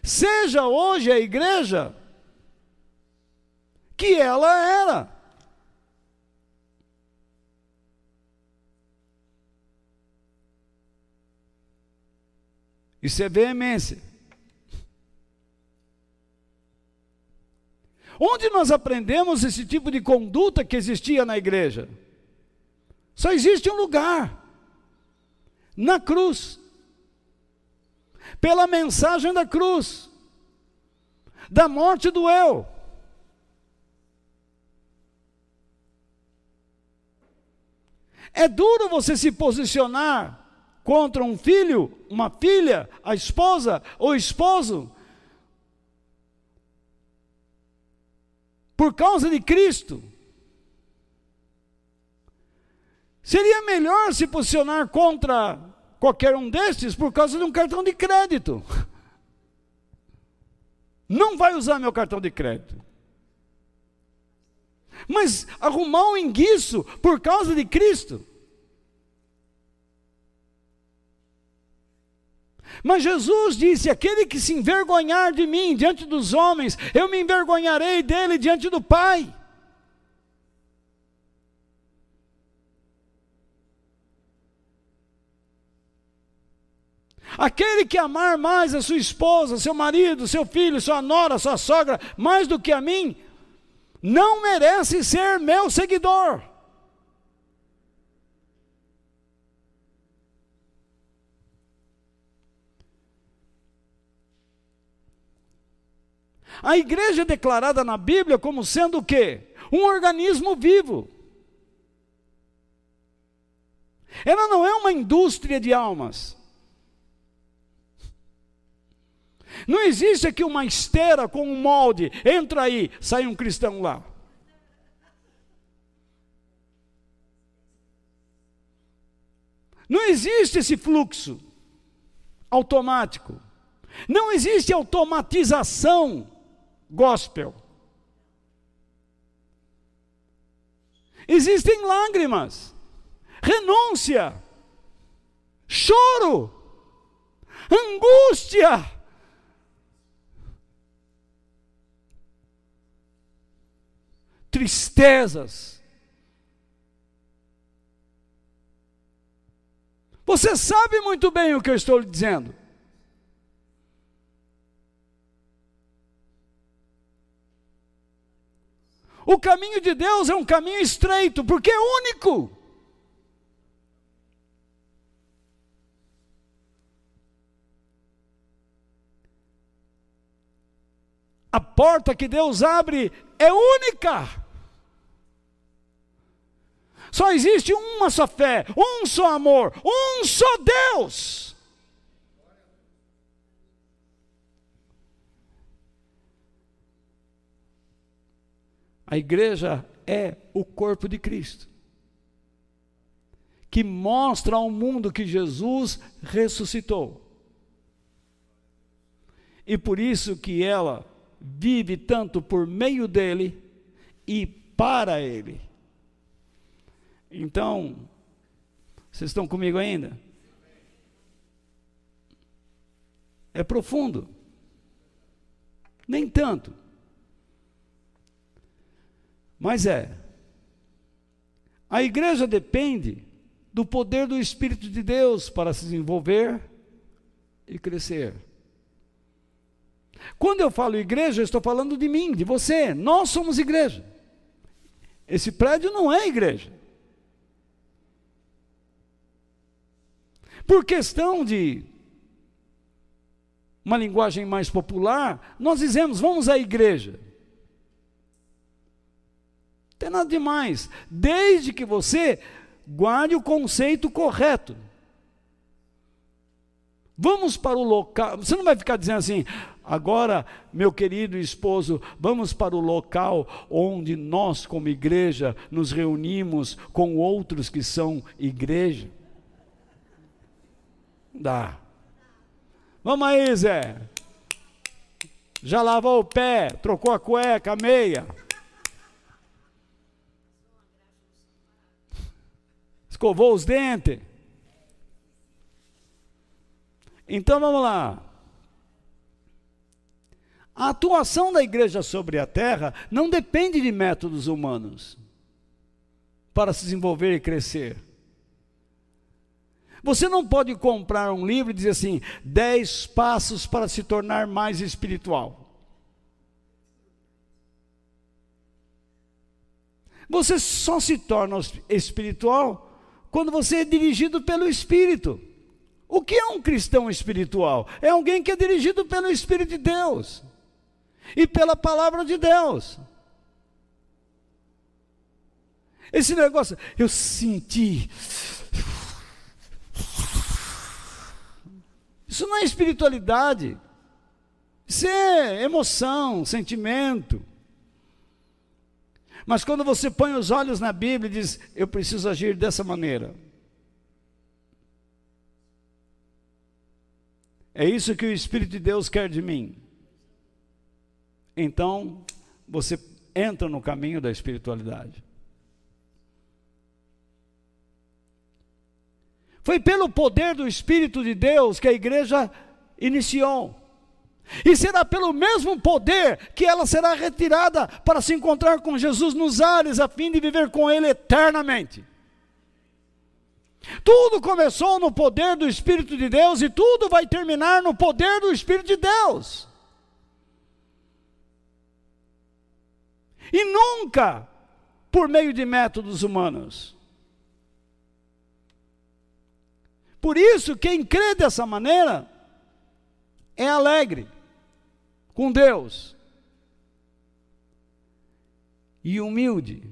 Seja hoje a igreja que ela era. Isso é veemência. Onde nós aprendemos esse tipo de conduta que existia na igreja? Só existe um lugar: na cruz pela mensagem da cruz, da morte do eu. É duro você se posicionar contra um filho, uma filha, a esposa ou esposo, por causa de Cristo. Seria melhor se posicionar contra qualquer um destes por causa de um cartão de crédito. Não vai usar meu cartão de crédito. Mas arrumar um enguiço por causa de Cristo. Mas Jesus disse: aquele que se envergonhar de mim diante dos homens, eu me envergonharei dele diante do Pai. Aquele que amar mais a sua esposa, seu marido, seu filho, sua nora, sua sogra, mais do que a mim, não merece ser meu seguidor. A igreja é declarada na Bíblia como sendo o quê? Um organismo vivo. Ela não é uma indústria de almas. Não existe aqui uma esteira com um molde, entra aí, sai um cristão lá. Não existe esse fluxo automático. Não existe automatização gospel. Existem lágrimas, renúncia, choro, angústia tristezas. Você sabe muito bem o que eu estou lhe dizendo. O caminho de Deus é um caminho estreito, porque é único. A porta que Deus abre é única. Só existe uma só fé, um só amor, um só Deus. A igreja é o corpo de Cristo, que mostra ao mundo que Jesus ressuscitou. E por isso que ela vive tanto por meio dele e para ele. Então, vocês estão comigo ainda? É profundo. Nem tanto. Mas é. A igreja depende do poder do Espírito de Deus para se desenvolver e crescer. Quando eu falo igreja, eu estou falando de mim, de você. Nós somos igreja. Esse prédio não é igreja. Por questão de uma linguagem mais popular, nós dizemos, vamos à igreja. Não tem nada demais, desde que você guarde o conceito correto. Vamos para o local. Você não vai ficar dizendo assim, agora, meu querido esposo, vamos para o local onde nós, como igreja, nos reunimos com outros que são igreja. Dá. Vamos aí, Zé. Já lavou o pé, trocou a cueca, a meia. Escovou os dentes. Então vamos lá. A atuação da igreja sobre a terra não depende de métodos humanos para se desenvolver e crescer. Você não pode comprar um livro e dizer assim: 10 passos para se tornar mais espiritual. Você só se torna espiritual quando você é dirigido pelo Espírito. O que é um cristão espiritual? É alguém que é dirigido pelo Espírito de Deus e pela palavra de Deus. Esse negócio, eu senti, Isso não é espiritualidade. Isso é emoção, sentimento. Mas quando você põe os olhos na Bíblia e diz, eu preciso agir dessa maneira. É isso que o Espírito de Deus quer de mim. Então, você entra no caminho da espiritualidade. Foi pelo poder do Espírito de Deus que a igreja iniciou. E será pelo mesmo poder que ela será retirada para se encontrar com Jesus nos ares, a fim de viver com Ele eternamente. Tudo começou no poder do Espírito de Deus e tudo vai terminar no poder do Espírito de Deus. E nunca por meio de métodos humanos. Por isso, quem crê dessa maneira é alegre com Deus e humilde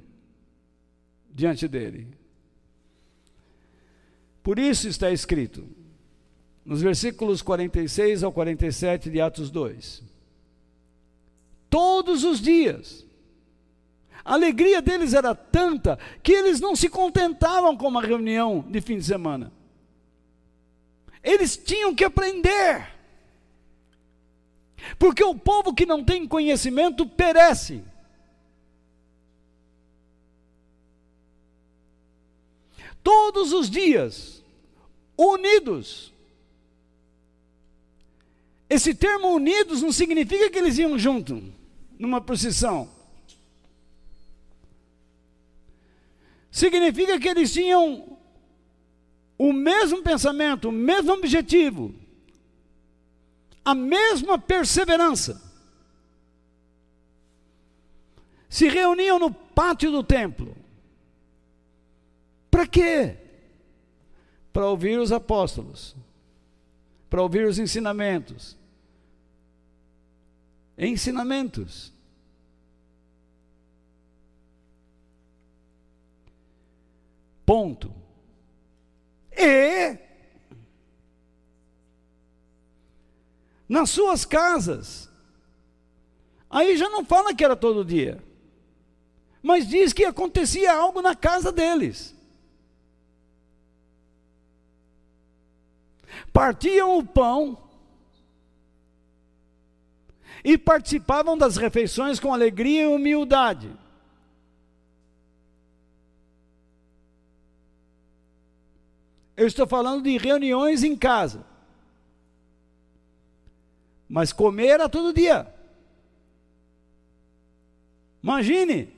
diante dele. Por isso está escrito nos versículos 46 ao 47 de Atos 2. Todos os dias, a alegria deles era tanta que eles não se contentavam com uma reunião de fim de semana. Eles tinham que aprender. Porque o povo que não tem conhecimento perece. Todos os dias, unidos. Esse termo unidos não significa que eles iam junto, numa procissão. Significa que eles tinham o mesmo pensamento, o mesmo objetivo, a mesma perseverança. Se reuniam no pátio do templo. Para quê? Para ouvir os apóstolos, para ouvir os ensinamentos. Ensinamentos. Ponto. E nas suas casas. Aí já não fala que era todo dia, mas diz que acontecia algo na casa deles. Partiam o pão e participavam das refeições com alegria e humildade. Eu estou falando de reuniões em casa. Mas comer era todo dia. Imagine.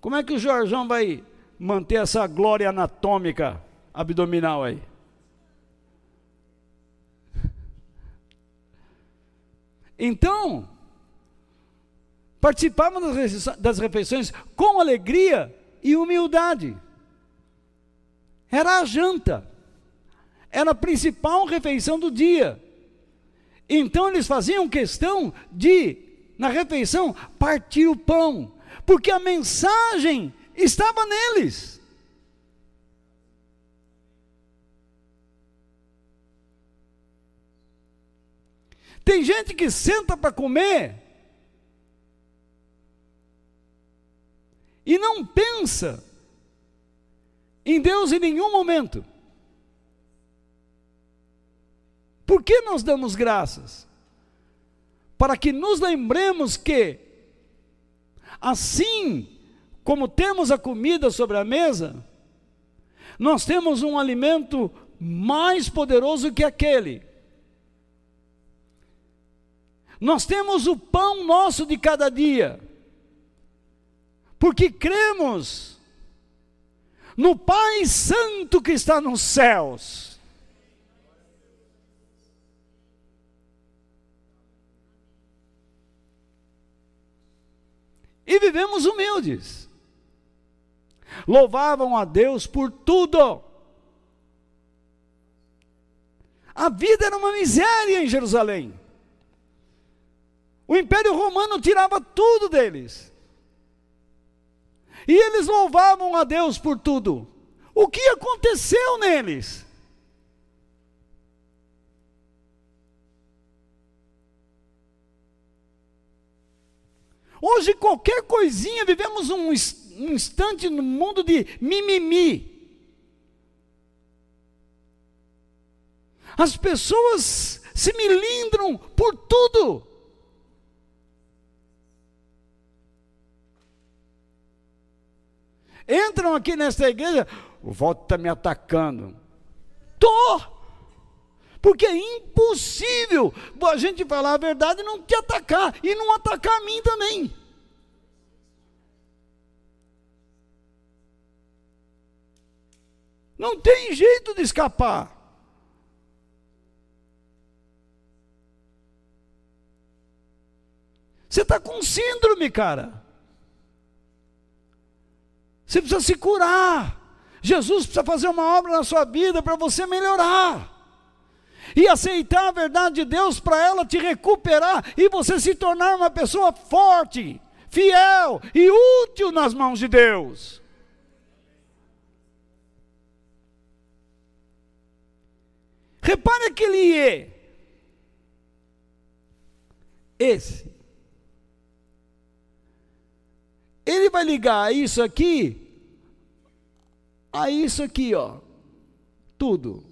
Como é que o Jorjão vai manter essa glória anatômica abdominal aí? Então, participavam das refeições com alegria e humildade. Era a janta, era a principal refeição do dia. Então eles faziam questão de, na refeição, partir o pão, porque a mensagem estava neles. Tem gente que senta para comer e não pensa em Deus em nenhum momento. Por que nós damos graças? Para que nos lembremos que, assim como temos a comida sobre a mesa, nós temos um alimento mais poderoso que aquele. Nós temos o pão nosso de cada dia, porque cremos no Pai Santo que está nos céus. E vivemos humildes. Louvavam a Deus por tudo. A vida era uma miséria em Jerusalém. O Império Romano tirava tudo deles. E eles louvavam a Deus por tudo. O que aconteceu neles? Hoje, qualquer coisinha, vivemos um, instante no mundo de mimimi. As pessoas se milindram por tudo. Entram aqui nesta igreja, o voto está me atacando. Tô! Porque é impossível a gente falar a verdade e não te atacar, e não atacar a mim também. Não tem jeito de escapar. Você está com síndrome, cara. Você precisa se curar. Jesus precisa fazer uma obra na sua vida para você melhorar e aceitar a verdade de Deus para ela te recuperar e você se tornar uma pessoa forte, fiel e útil nas mãos de Deus. Repare aquele E. Esse. Ele vai ligar isso aqui a isso aqui, ó. Tudo.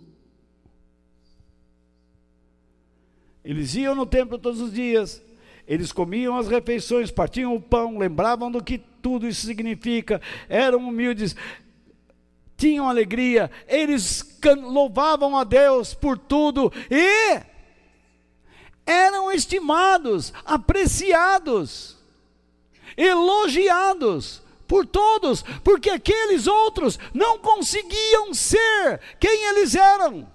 Eles iam no templo todos os dias, eles comiam as refeições, partiam o pão, lembravam do que tudo isso significa, eram humildes, tinham alegria, eles louvavam a Deus por tudo e eram estimados, apreciados, elogiados por todos, porque aqueles outros não conseguiam ser quem eles eram.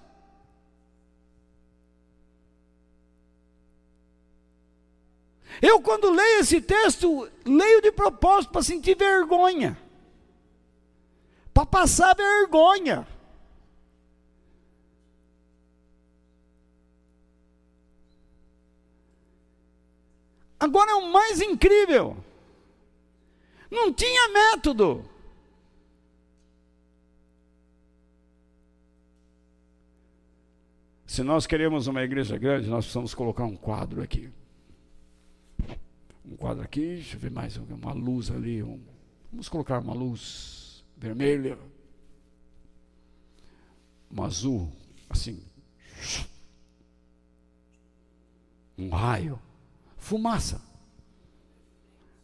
Eu, quando leio esse texto, leio de propósito para sentir vergonha, para passar vergonha. Agora é o mais incrível. Não tinha método. Se nós queremos uma igreja grande, nós precisamos colocar um quadro aqui um quadro aqui, deixa eu ver mais uma luz ali. Um, vamos colocar uma luz vermelha, um azul, assim, um raio, fumaça.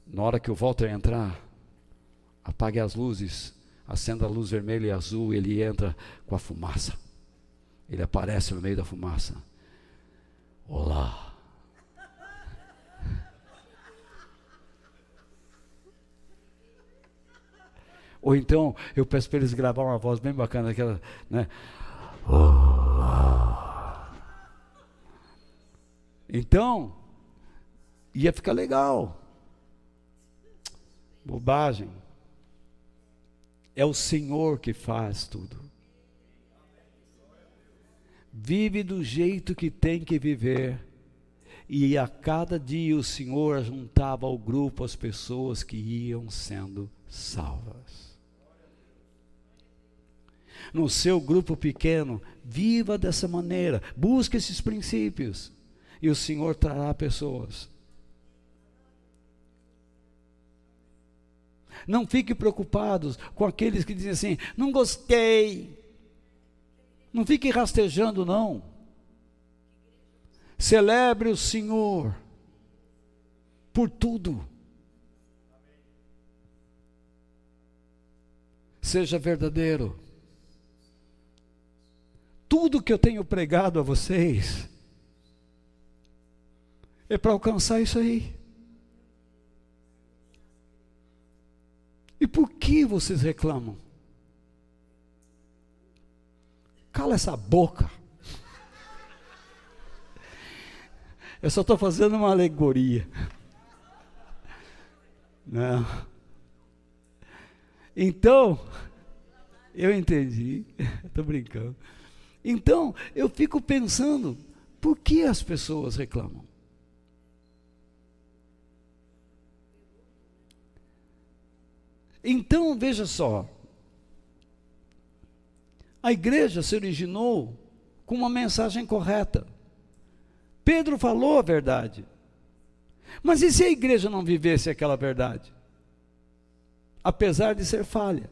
Na hora que o Walter entrar, apague as luzes, acenda a luz vermelha e azul, ele entra com a fumaça. Ele aparece no meio da fumaça. Olá. Ou então eu peço para eles gravar uma voz bem bacana, aquela, né? Então, ia ficar legal. Bobagem. É o Senhor que faz tudo. Vive do jeito que tem que viver. E a cada dia o Senhor juntava ao grupo as pessoas que iam sendo salvas. No seu grupo pequeno, viva dessa maneira, busque esses princípios, e o Senhor trará pessoas. Não fique preocupados com aqueles que dizem assim: não gostei. Não fique rastejando, não. Celebre o Senhor por tudo. Seja verdadeiro. Tudo que eu tenho pregado a vocês é para alcançar isso aí. E por que vocês reclamam? Cala essa boca. Eu só estou fazendo uma alegoria. Não. Então, eu entendi. Estou brincando. Então, eu fico pensando, por que as pessoas reclamam? Então, veja só. A igreja se originou com uma mensagem correta. Pedro falou a verdade. Mas e se a igreja não vivesse aquela verdade? Apesar de ser falha.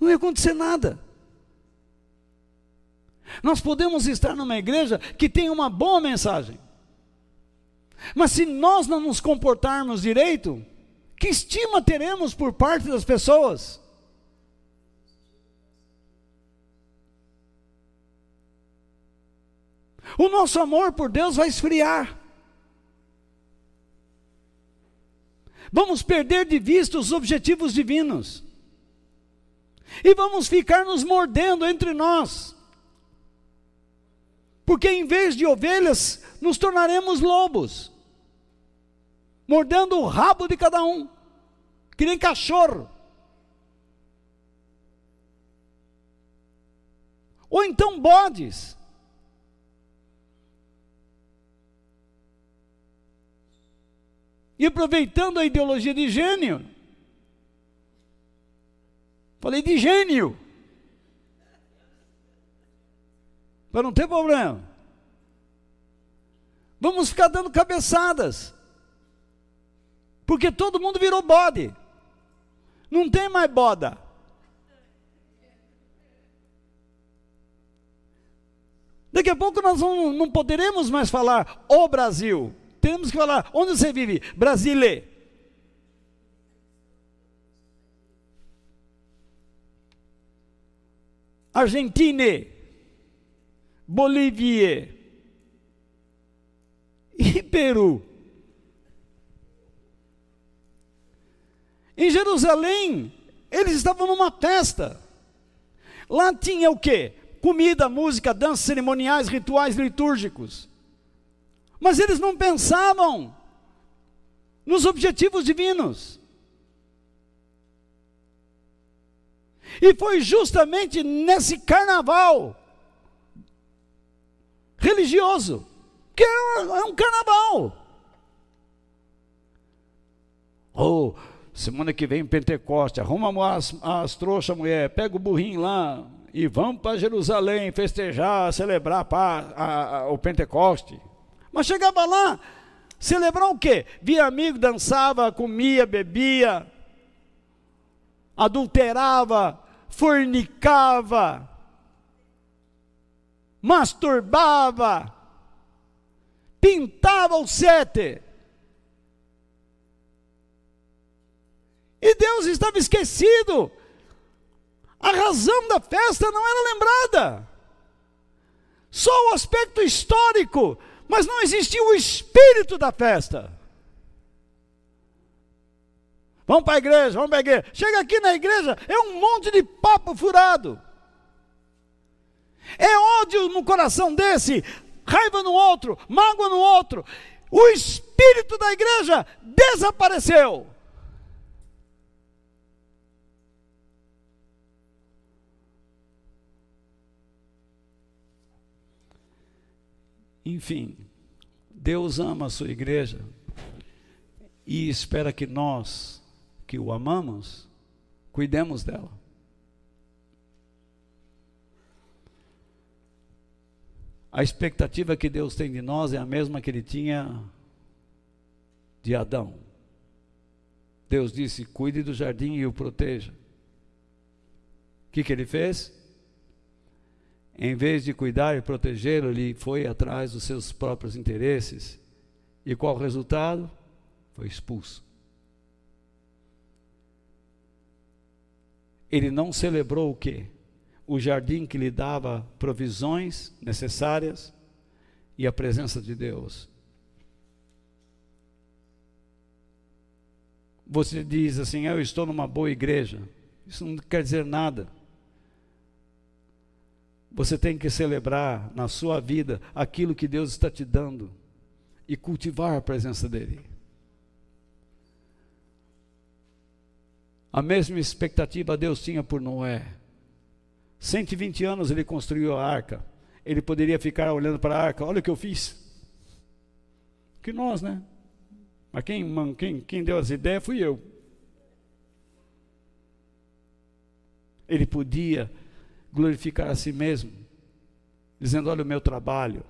Não ia acontecer nada. Nós podemos estar numa igreja que tem uma boa mensagem. Mas se nós não nos comportarmos direito, que estima teremos por parte das pessoas? O nosso amor por Deus vai esfriar. Vamos perder de vista os objetivos divinos. E vamos ficar nos mordendo entre nós. Porque em vez de ovelhas, nos tornaremos lobos mordendo o rabo de cada um, que nem cachorro. Ou então bodes. E aproveitando a ideologia de gênio, falei de gênio, para não ter problema. Vamos ficar dando cabeçadas. Porque todo mundo virou bode. Não tem mais boda. Daqui a pouco nós não, não poderemos mais falar o Brasil. Temos que falar onde você vive? Brasile. Argentina. Bolívia. E Peru. Em Jerusalém, eles estavam numa festa. Lá tinha o quê? Comida, música, dança, cerimoniais, rituais litúrgicos. Mas eles não pensavam nos objetivos divinos. E foi justamente nesse carnaval religioso, que é um carnaval. Oh, Semana que vem, Pentecoste, arruma as, as trouxas, mulher, pega o burrinho lá e vamos para Jerusalém festejar, celebrar a, a, a, o Pentecoste. Mas chegava lá, celebrar o quê? Via amigo, dançava, comia, bebia, adulterava, fornicava, masturbava, pintava o sete. E Deus estava esquecido. A razão da festa não era lembrada. Só o aspecto histórico, mas não existia o espírito da festa. Vamos para a igreja, vamos para a igreja. Chega aqui na igreja, é um monte de papo furado. É ódio no coração desse, raiva no outro, mágoa no outro. O espírito da igreja desapareceu. Enfim, Deus ama a sua igreja e espera que nós, que o amamos, cuidemos dela. A expectativa que Deus tem de nós é a mesma que ele tinha de Adão. Deus disse: cuide do jardim e o proteja. O que, que ele fez? Em vez de cuidar e protegê-lo, ele foi atrás dos seus próprios interesses. E qual o resultado? Foi expulso. Ele não celebrou o quê? O jardim que lhe dava provisões necessárias e a presença de Deus. Você diz assim: Eu estou numa boa igreja. Isso não quer dizer nada. Você tem que celebrar na sua vida aquilo que Deus está te dando e cultivar a presença dEle. A mesma expectativa Deus tinha por Noé. 120 anos ele construiu a arca. Ele poderia ficar olhando para a arca, olha o que eu fiz. Que nós, né? Mas quem, quem, quem deu as ideias fui eu. Ele podia glorificar a si mesmo, dizendo: Olha o meu trabalho.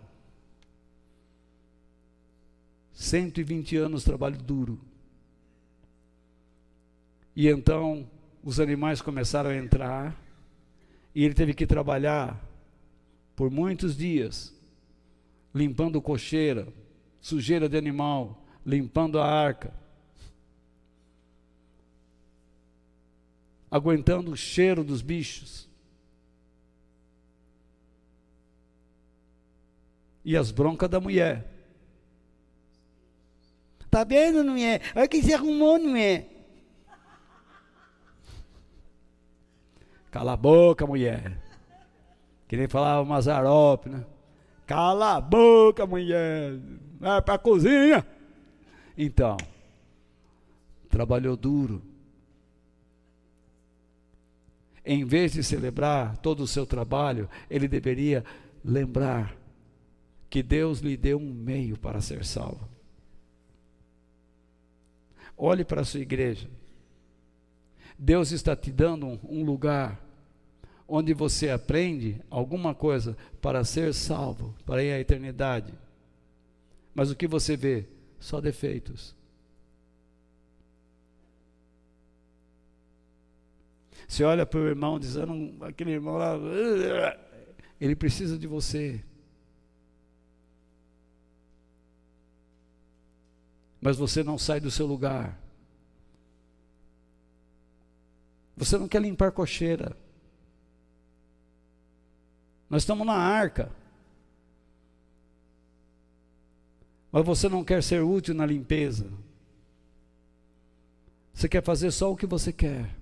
120 anos trabalho duro. E então os animais começaram a entrar, e ele teve que trabalhar por muitos dias, limpando cocheira, sujeira de animal, limpando a arca, aguentando o cheiro dos bichos. e as broncas da mulher. Tá vendo, não é? Olha quem se arrumou, não é? Cala a boca, mulher. Que nem falava Mazarop, né? Cala a boca, mulher. Vai para cozinha. Então, trabalhou duro. Em vez de celebrar todo o seu trabalho, ele deveria lembrar que Deus lhe deu um meio para ser salvo. Olhe para a sua igreja. Deus está te dando um lugar onde você aprende alguma coisa para ser salvo, para ir à eternidade. Mas o que você vê? Só defeitos. Você olha para o irmão dizendo, aquele irmão lá, ele precisa de você. mas você não sai do seu lugar. Você não quer limpar cocheira. Nós estamos na arca. Mas você não quer ser útil na limpeza. Você quer fazer só o que você quer.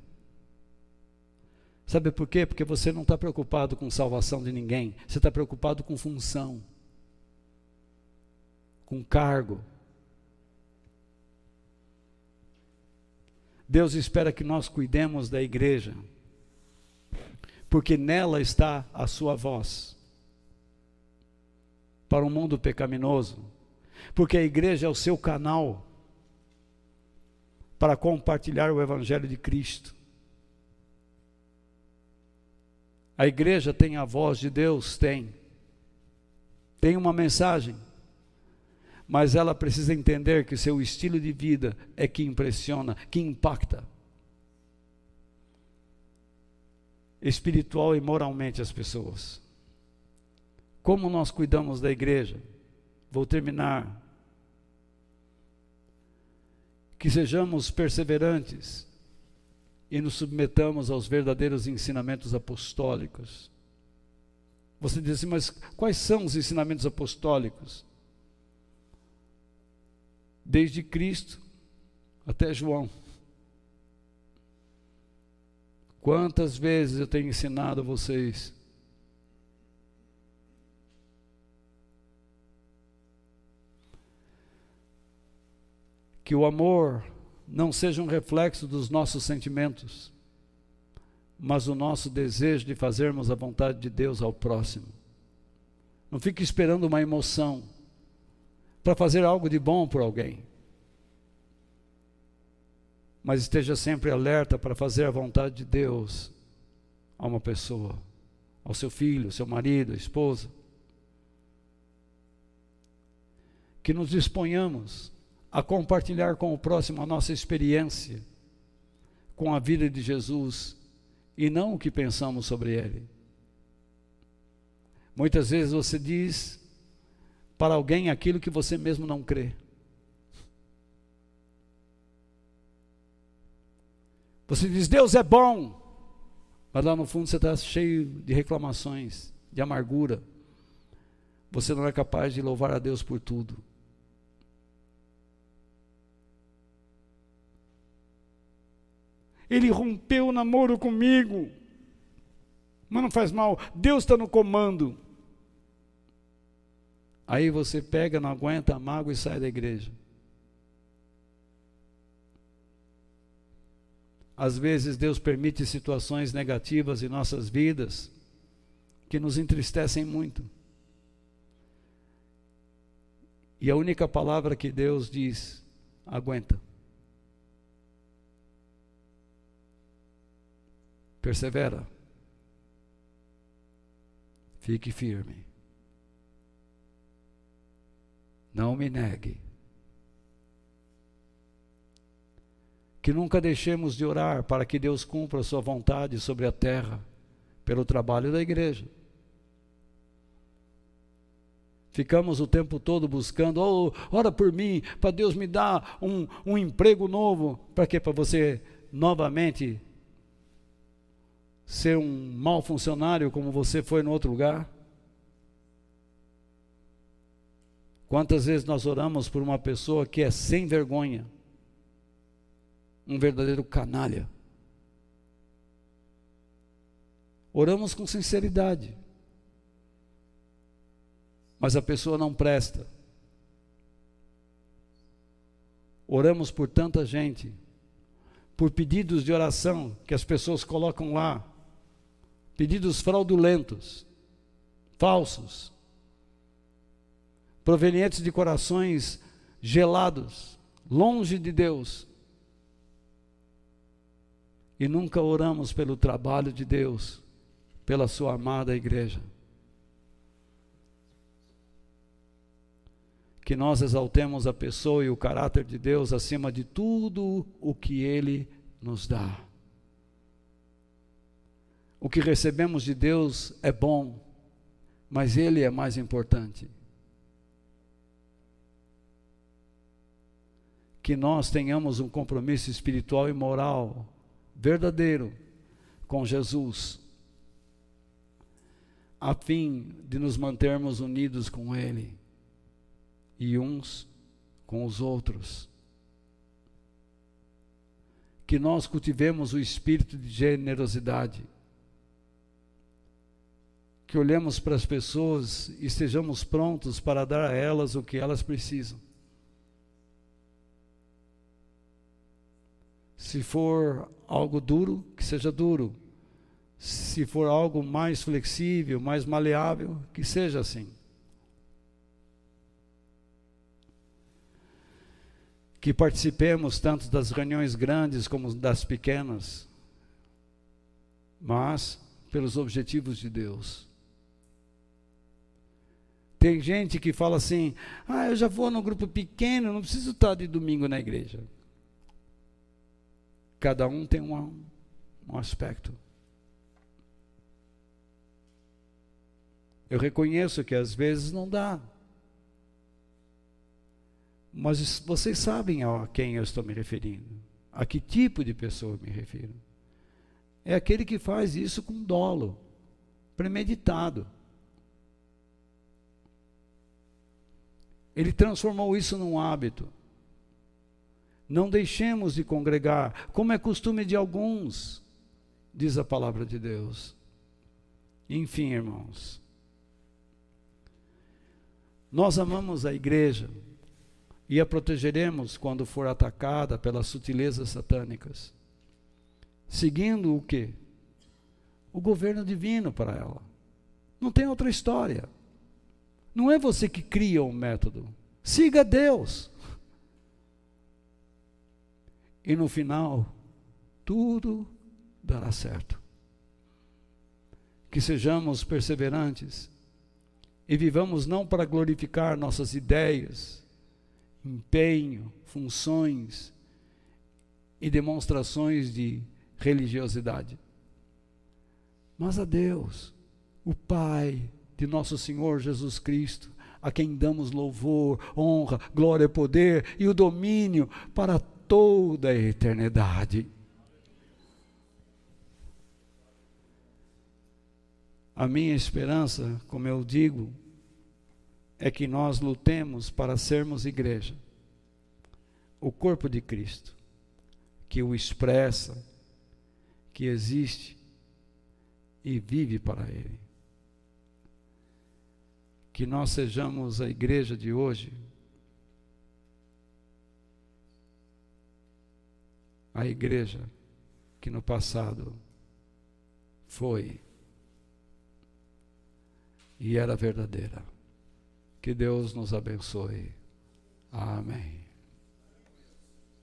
Sabe por quê? Porque você não está preocupado com salvação de ninguém. Você está preocupado com função, com cargo, Deus espera que nós cuidemos da igreja, porque nela está a sua voz para um mundo pecaminoso, porque a igreja é o seu canal para compartilhar o Evangelho de Cristo. A igreja tem a voz de Deus? Tem. Tem uma mensagem mas ela precisa entender que seu estilo de vida é que impressiona, que impacta espiritual e moralmente as pessoas. Como nós cuidamos da igreja? Vou terminar. Que sejamos perseverantes e nos submetamos aos verdadeiros ensinamentos apostólicos. Você diz assim, mas quais são os ensinamentos apostólicos? Desde Cristo até João. Quantas vezes eu tenho ensinado a vocês que o amor não seja um reflexo dos nossos sentimentos, mas o nosso desejo de fazermos a vontade de Deus ao próximo. Não fique esperando uma emoção para fazer algo de bom por alguém. Mas esteja sempre alerta para fazer a vontade de Deus a uma pessoa, ao seu filho, ao seu marido, à esposa. Que nos disponhamos a compartilhar com o próximo a nossa experiência com a vida de Jesus e não o que pensamos sobre ele. Muitas vezes você diz para alguém aquilo que você mesmo não crê. Você diz, Deus é bom, mas lá no fundo você está cheio de reclamações, de amargura. Você não é capaz de louvar a Deus por tudo. Ele rompeu o namoro comigo. Mas não faz mal, Deus está no comando. Aí você pega, não aguenta a mágoa e sai da igreja. Às vezes Deus permite situações negativas em nossas vidas que nos entristecem muito. E a única palavra que Deus diz, aguenta. Persevera. Fique firme. Não me negue. Que nunca deixemos de orar para que Deus cumpra a sua vontade sobre a terra, pelo trabalho da igreja. Ficamos o tempo todo buscando, oh, ora por mim, para Deus me dar um, um emprego novo. Para quê? Para você novamente ser um mau funcionário como você foi no outro lugar? Quantas vezes nós oramos por uma pessoa que é sem vergonha, um verdadeiro canalha? Oramos com sinceridade, mas a pessoa não presta. Oramos por tanta gente, por pedidos de oração que as pessoas colocam lá, pedidos fraudulentos, falsos, provenientes de corações gelados, longe de Deus. E nunca oramos pelo trabalho de Deus, pela sua amada igreja. Que nós exaltemos a pessoa e o caráter de Deus acima de tudo o que Ele nos dá. O que recebemos de Deus é bom, mas Ele é mais importante. Que nós tenhamos um compromisso espiritual e moral verdadeiro com Jesus, a fim de nos mantermos unidos com Ele e uns com os outros. Que nós cultivemos o espírito de generosidade que olhemos para as pessoas e estejamos prontos para dar a elas o que elas precisam. Se for algo duro, que seja duro. Se for algo mais flexível, mais maleável, que seja assim. Que participemos tanto das reuniões grandes como das pequenas, mas pelos objetivos de Deus. Tem gente que fala assim: ah, eu já vou num grupo pequeno, não preciso estar de domingo na igreja. Cada um tem um, aspecto. Eu reconheço que às vezes não dá. Mas vocês sabem a quem eu estou me referindo. A que tipo de pessoa me refiro. É aquele que faz isso com dolo, premeditado. Ele transformou isso num hábito. Não deixemos de congregar, como é costume de alguns. diz a palavra de Deus. Enfim, irmãos, nós amamos a igreja e a protegeremos quando for atacada pelas sutilezas satânicas, seguindo o que? O governo divino para ela. Não tem outra história. Não é você que cria um método. Siga Deus. E no final, tudo dará certo. Que sejamos perseverantes e vivamos não para glorificar nossas ideias, empenho, funções e demonstrações de religiosidade, mas a Deus, o Pai de nosso Senhor Jesus Cristo, a quem damos louvor, honra, glória, poder e o domínio para toda a eternidade. A minha esperança, como eu digo, é que nós lutemos para sermos igreja, o corpo de Cristo, que o expressa, que existe e vive para Ele. Que nós sejamos a igreja de hoje, a igreja que no passado foi e era verdadeira. Que Deus nos abençoe. Amém.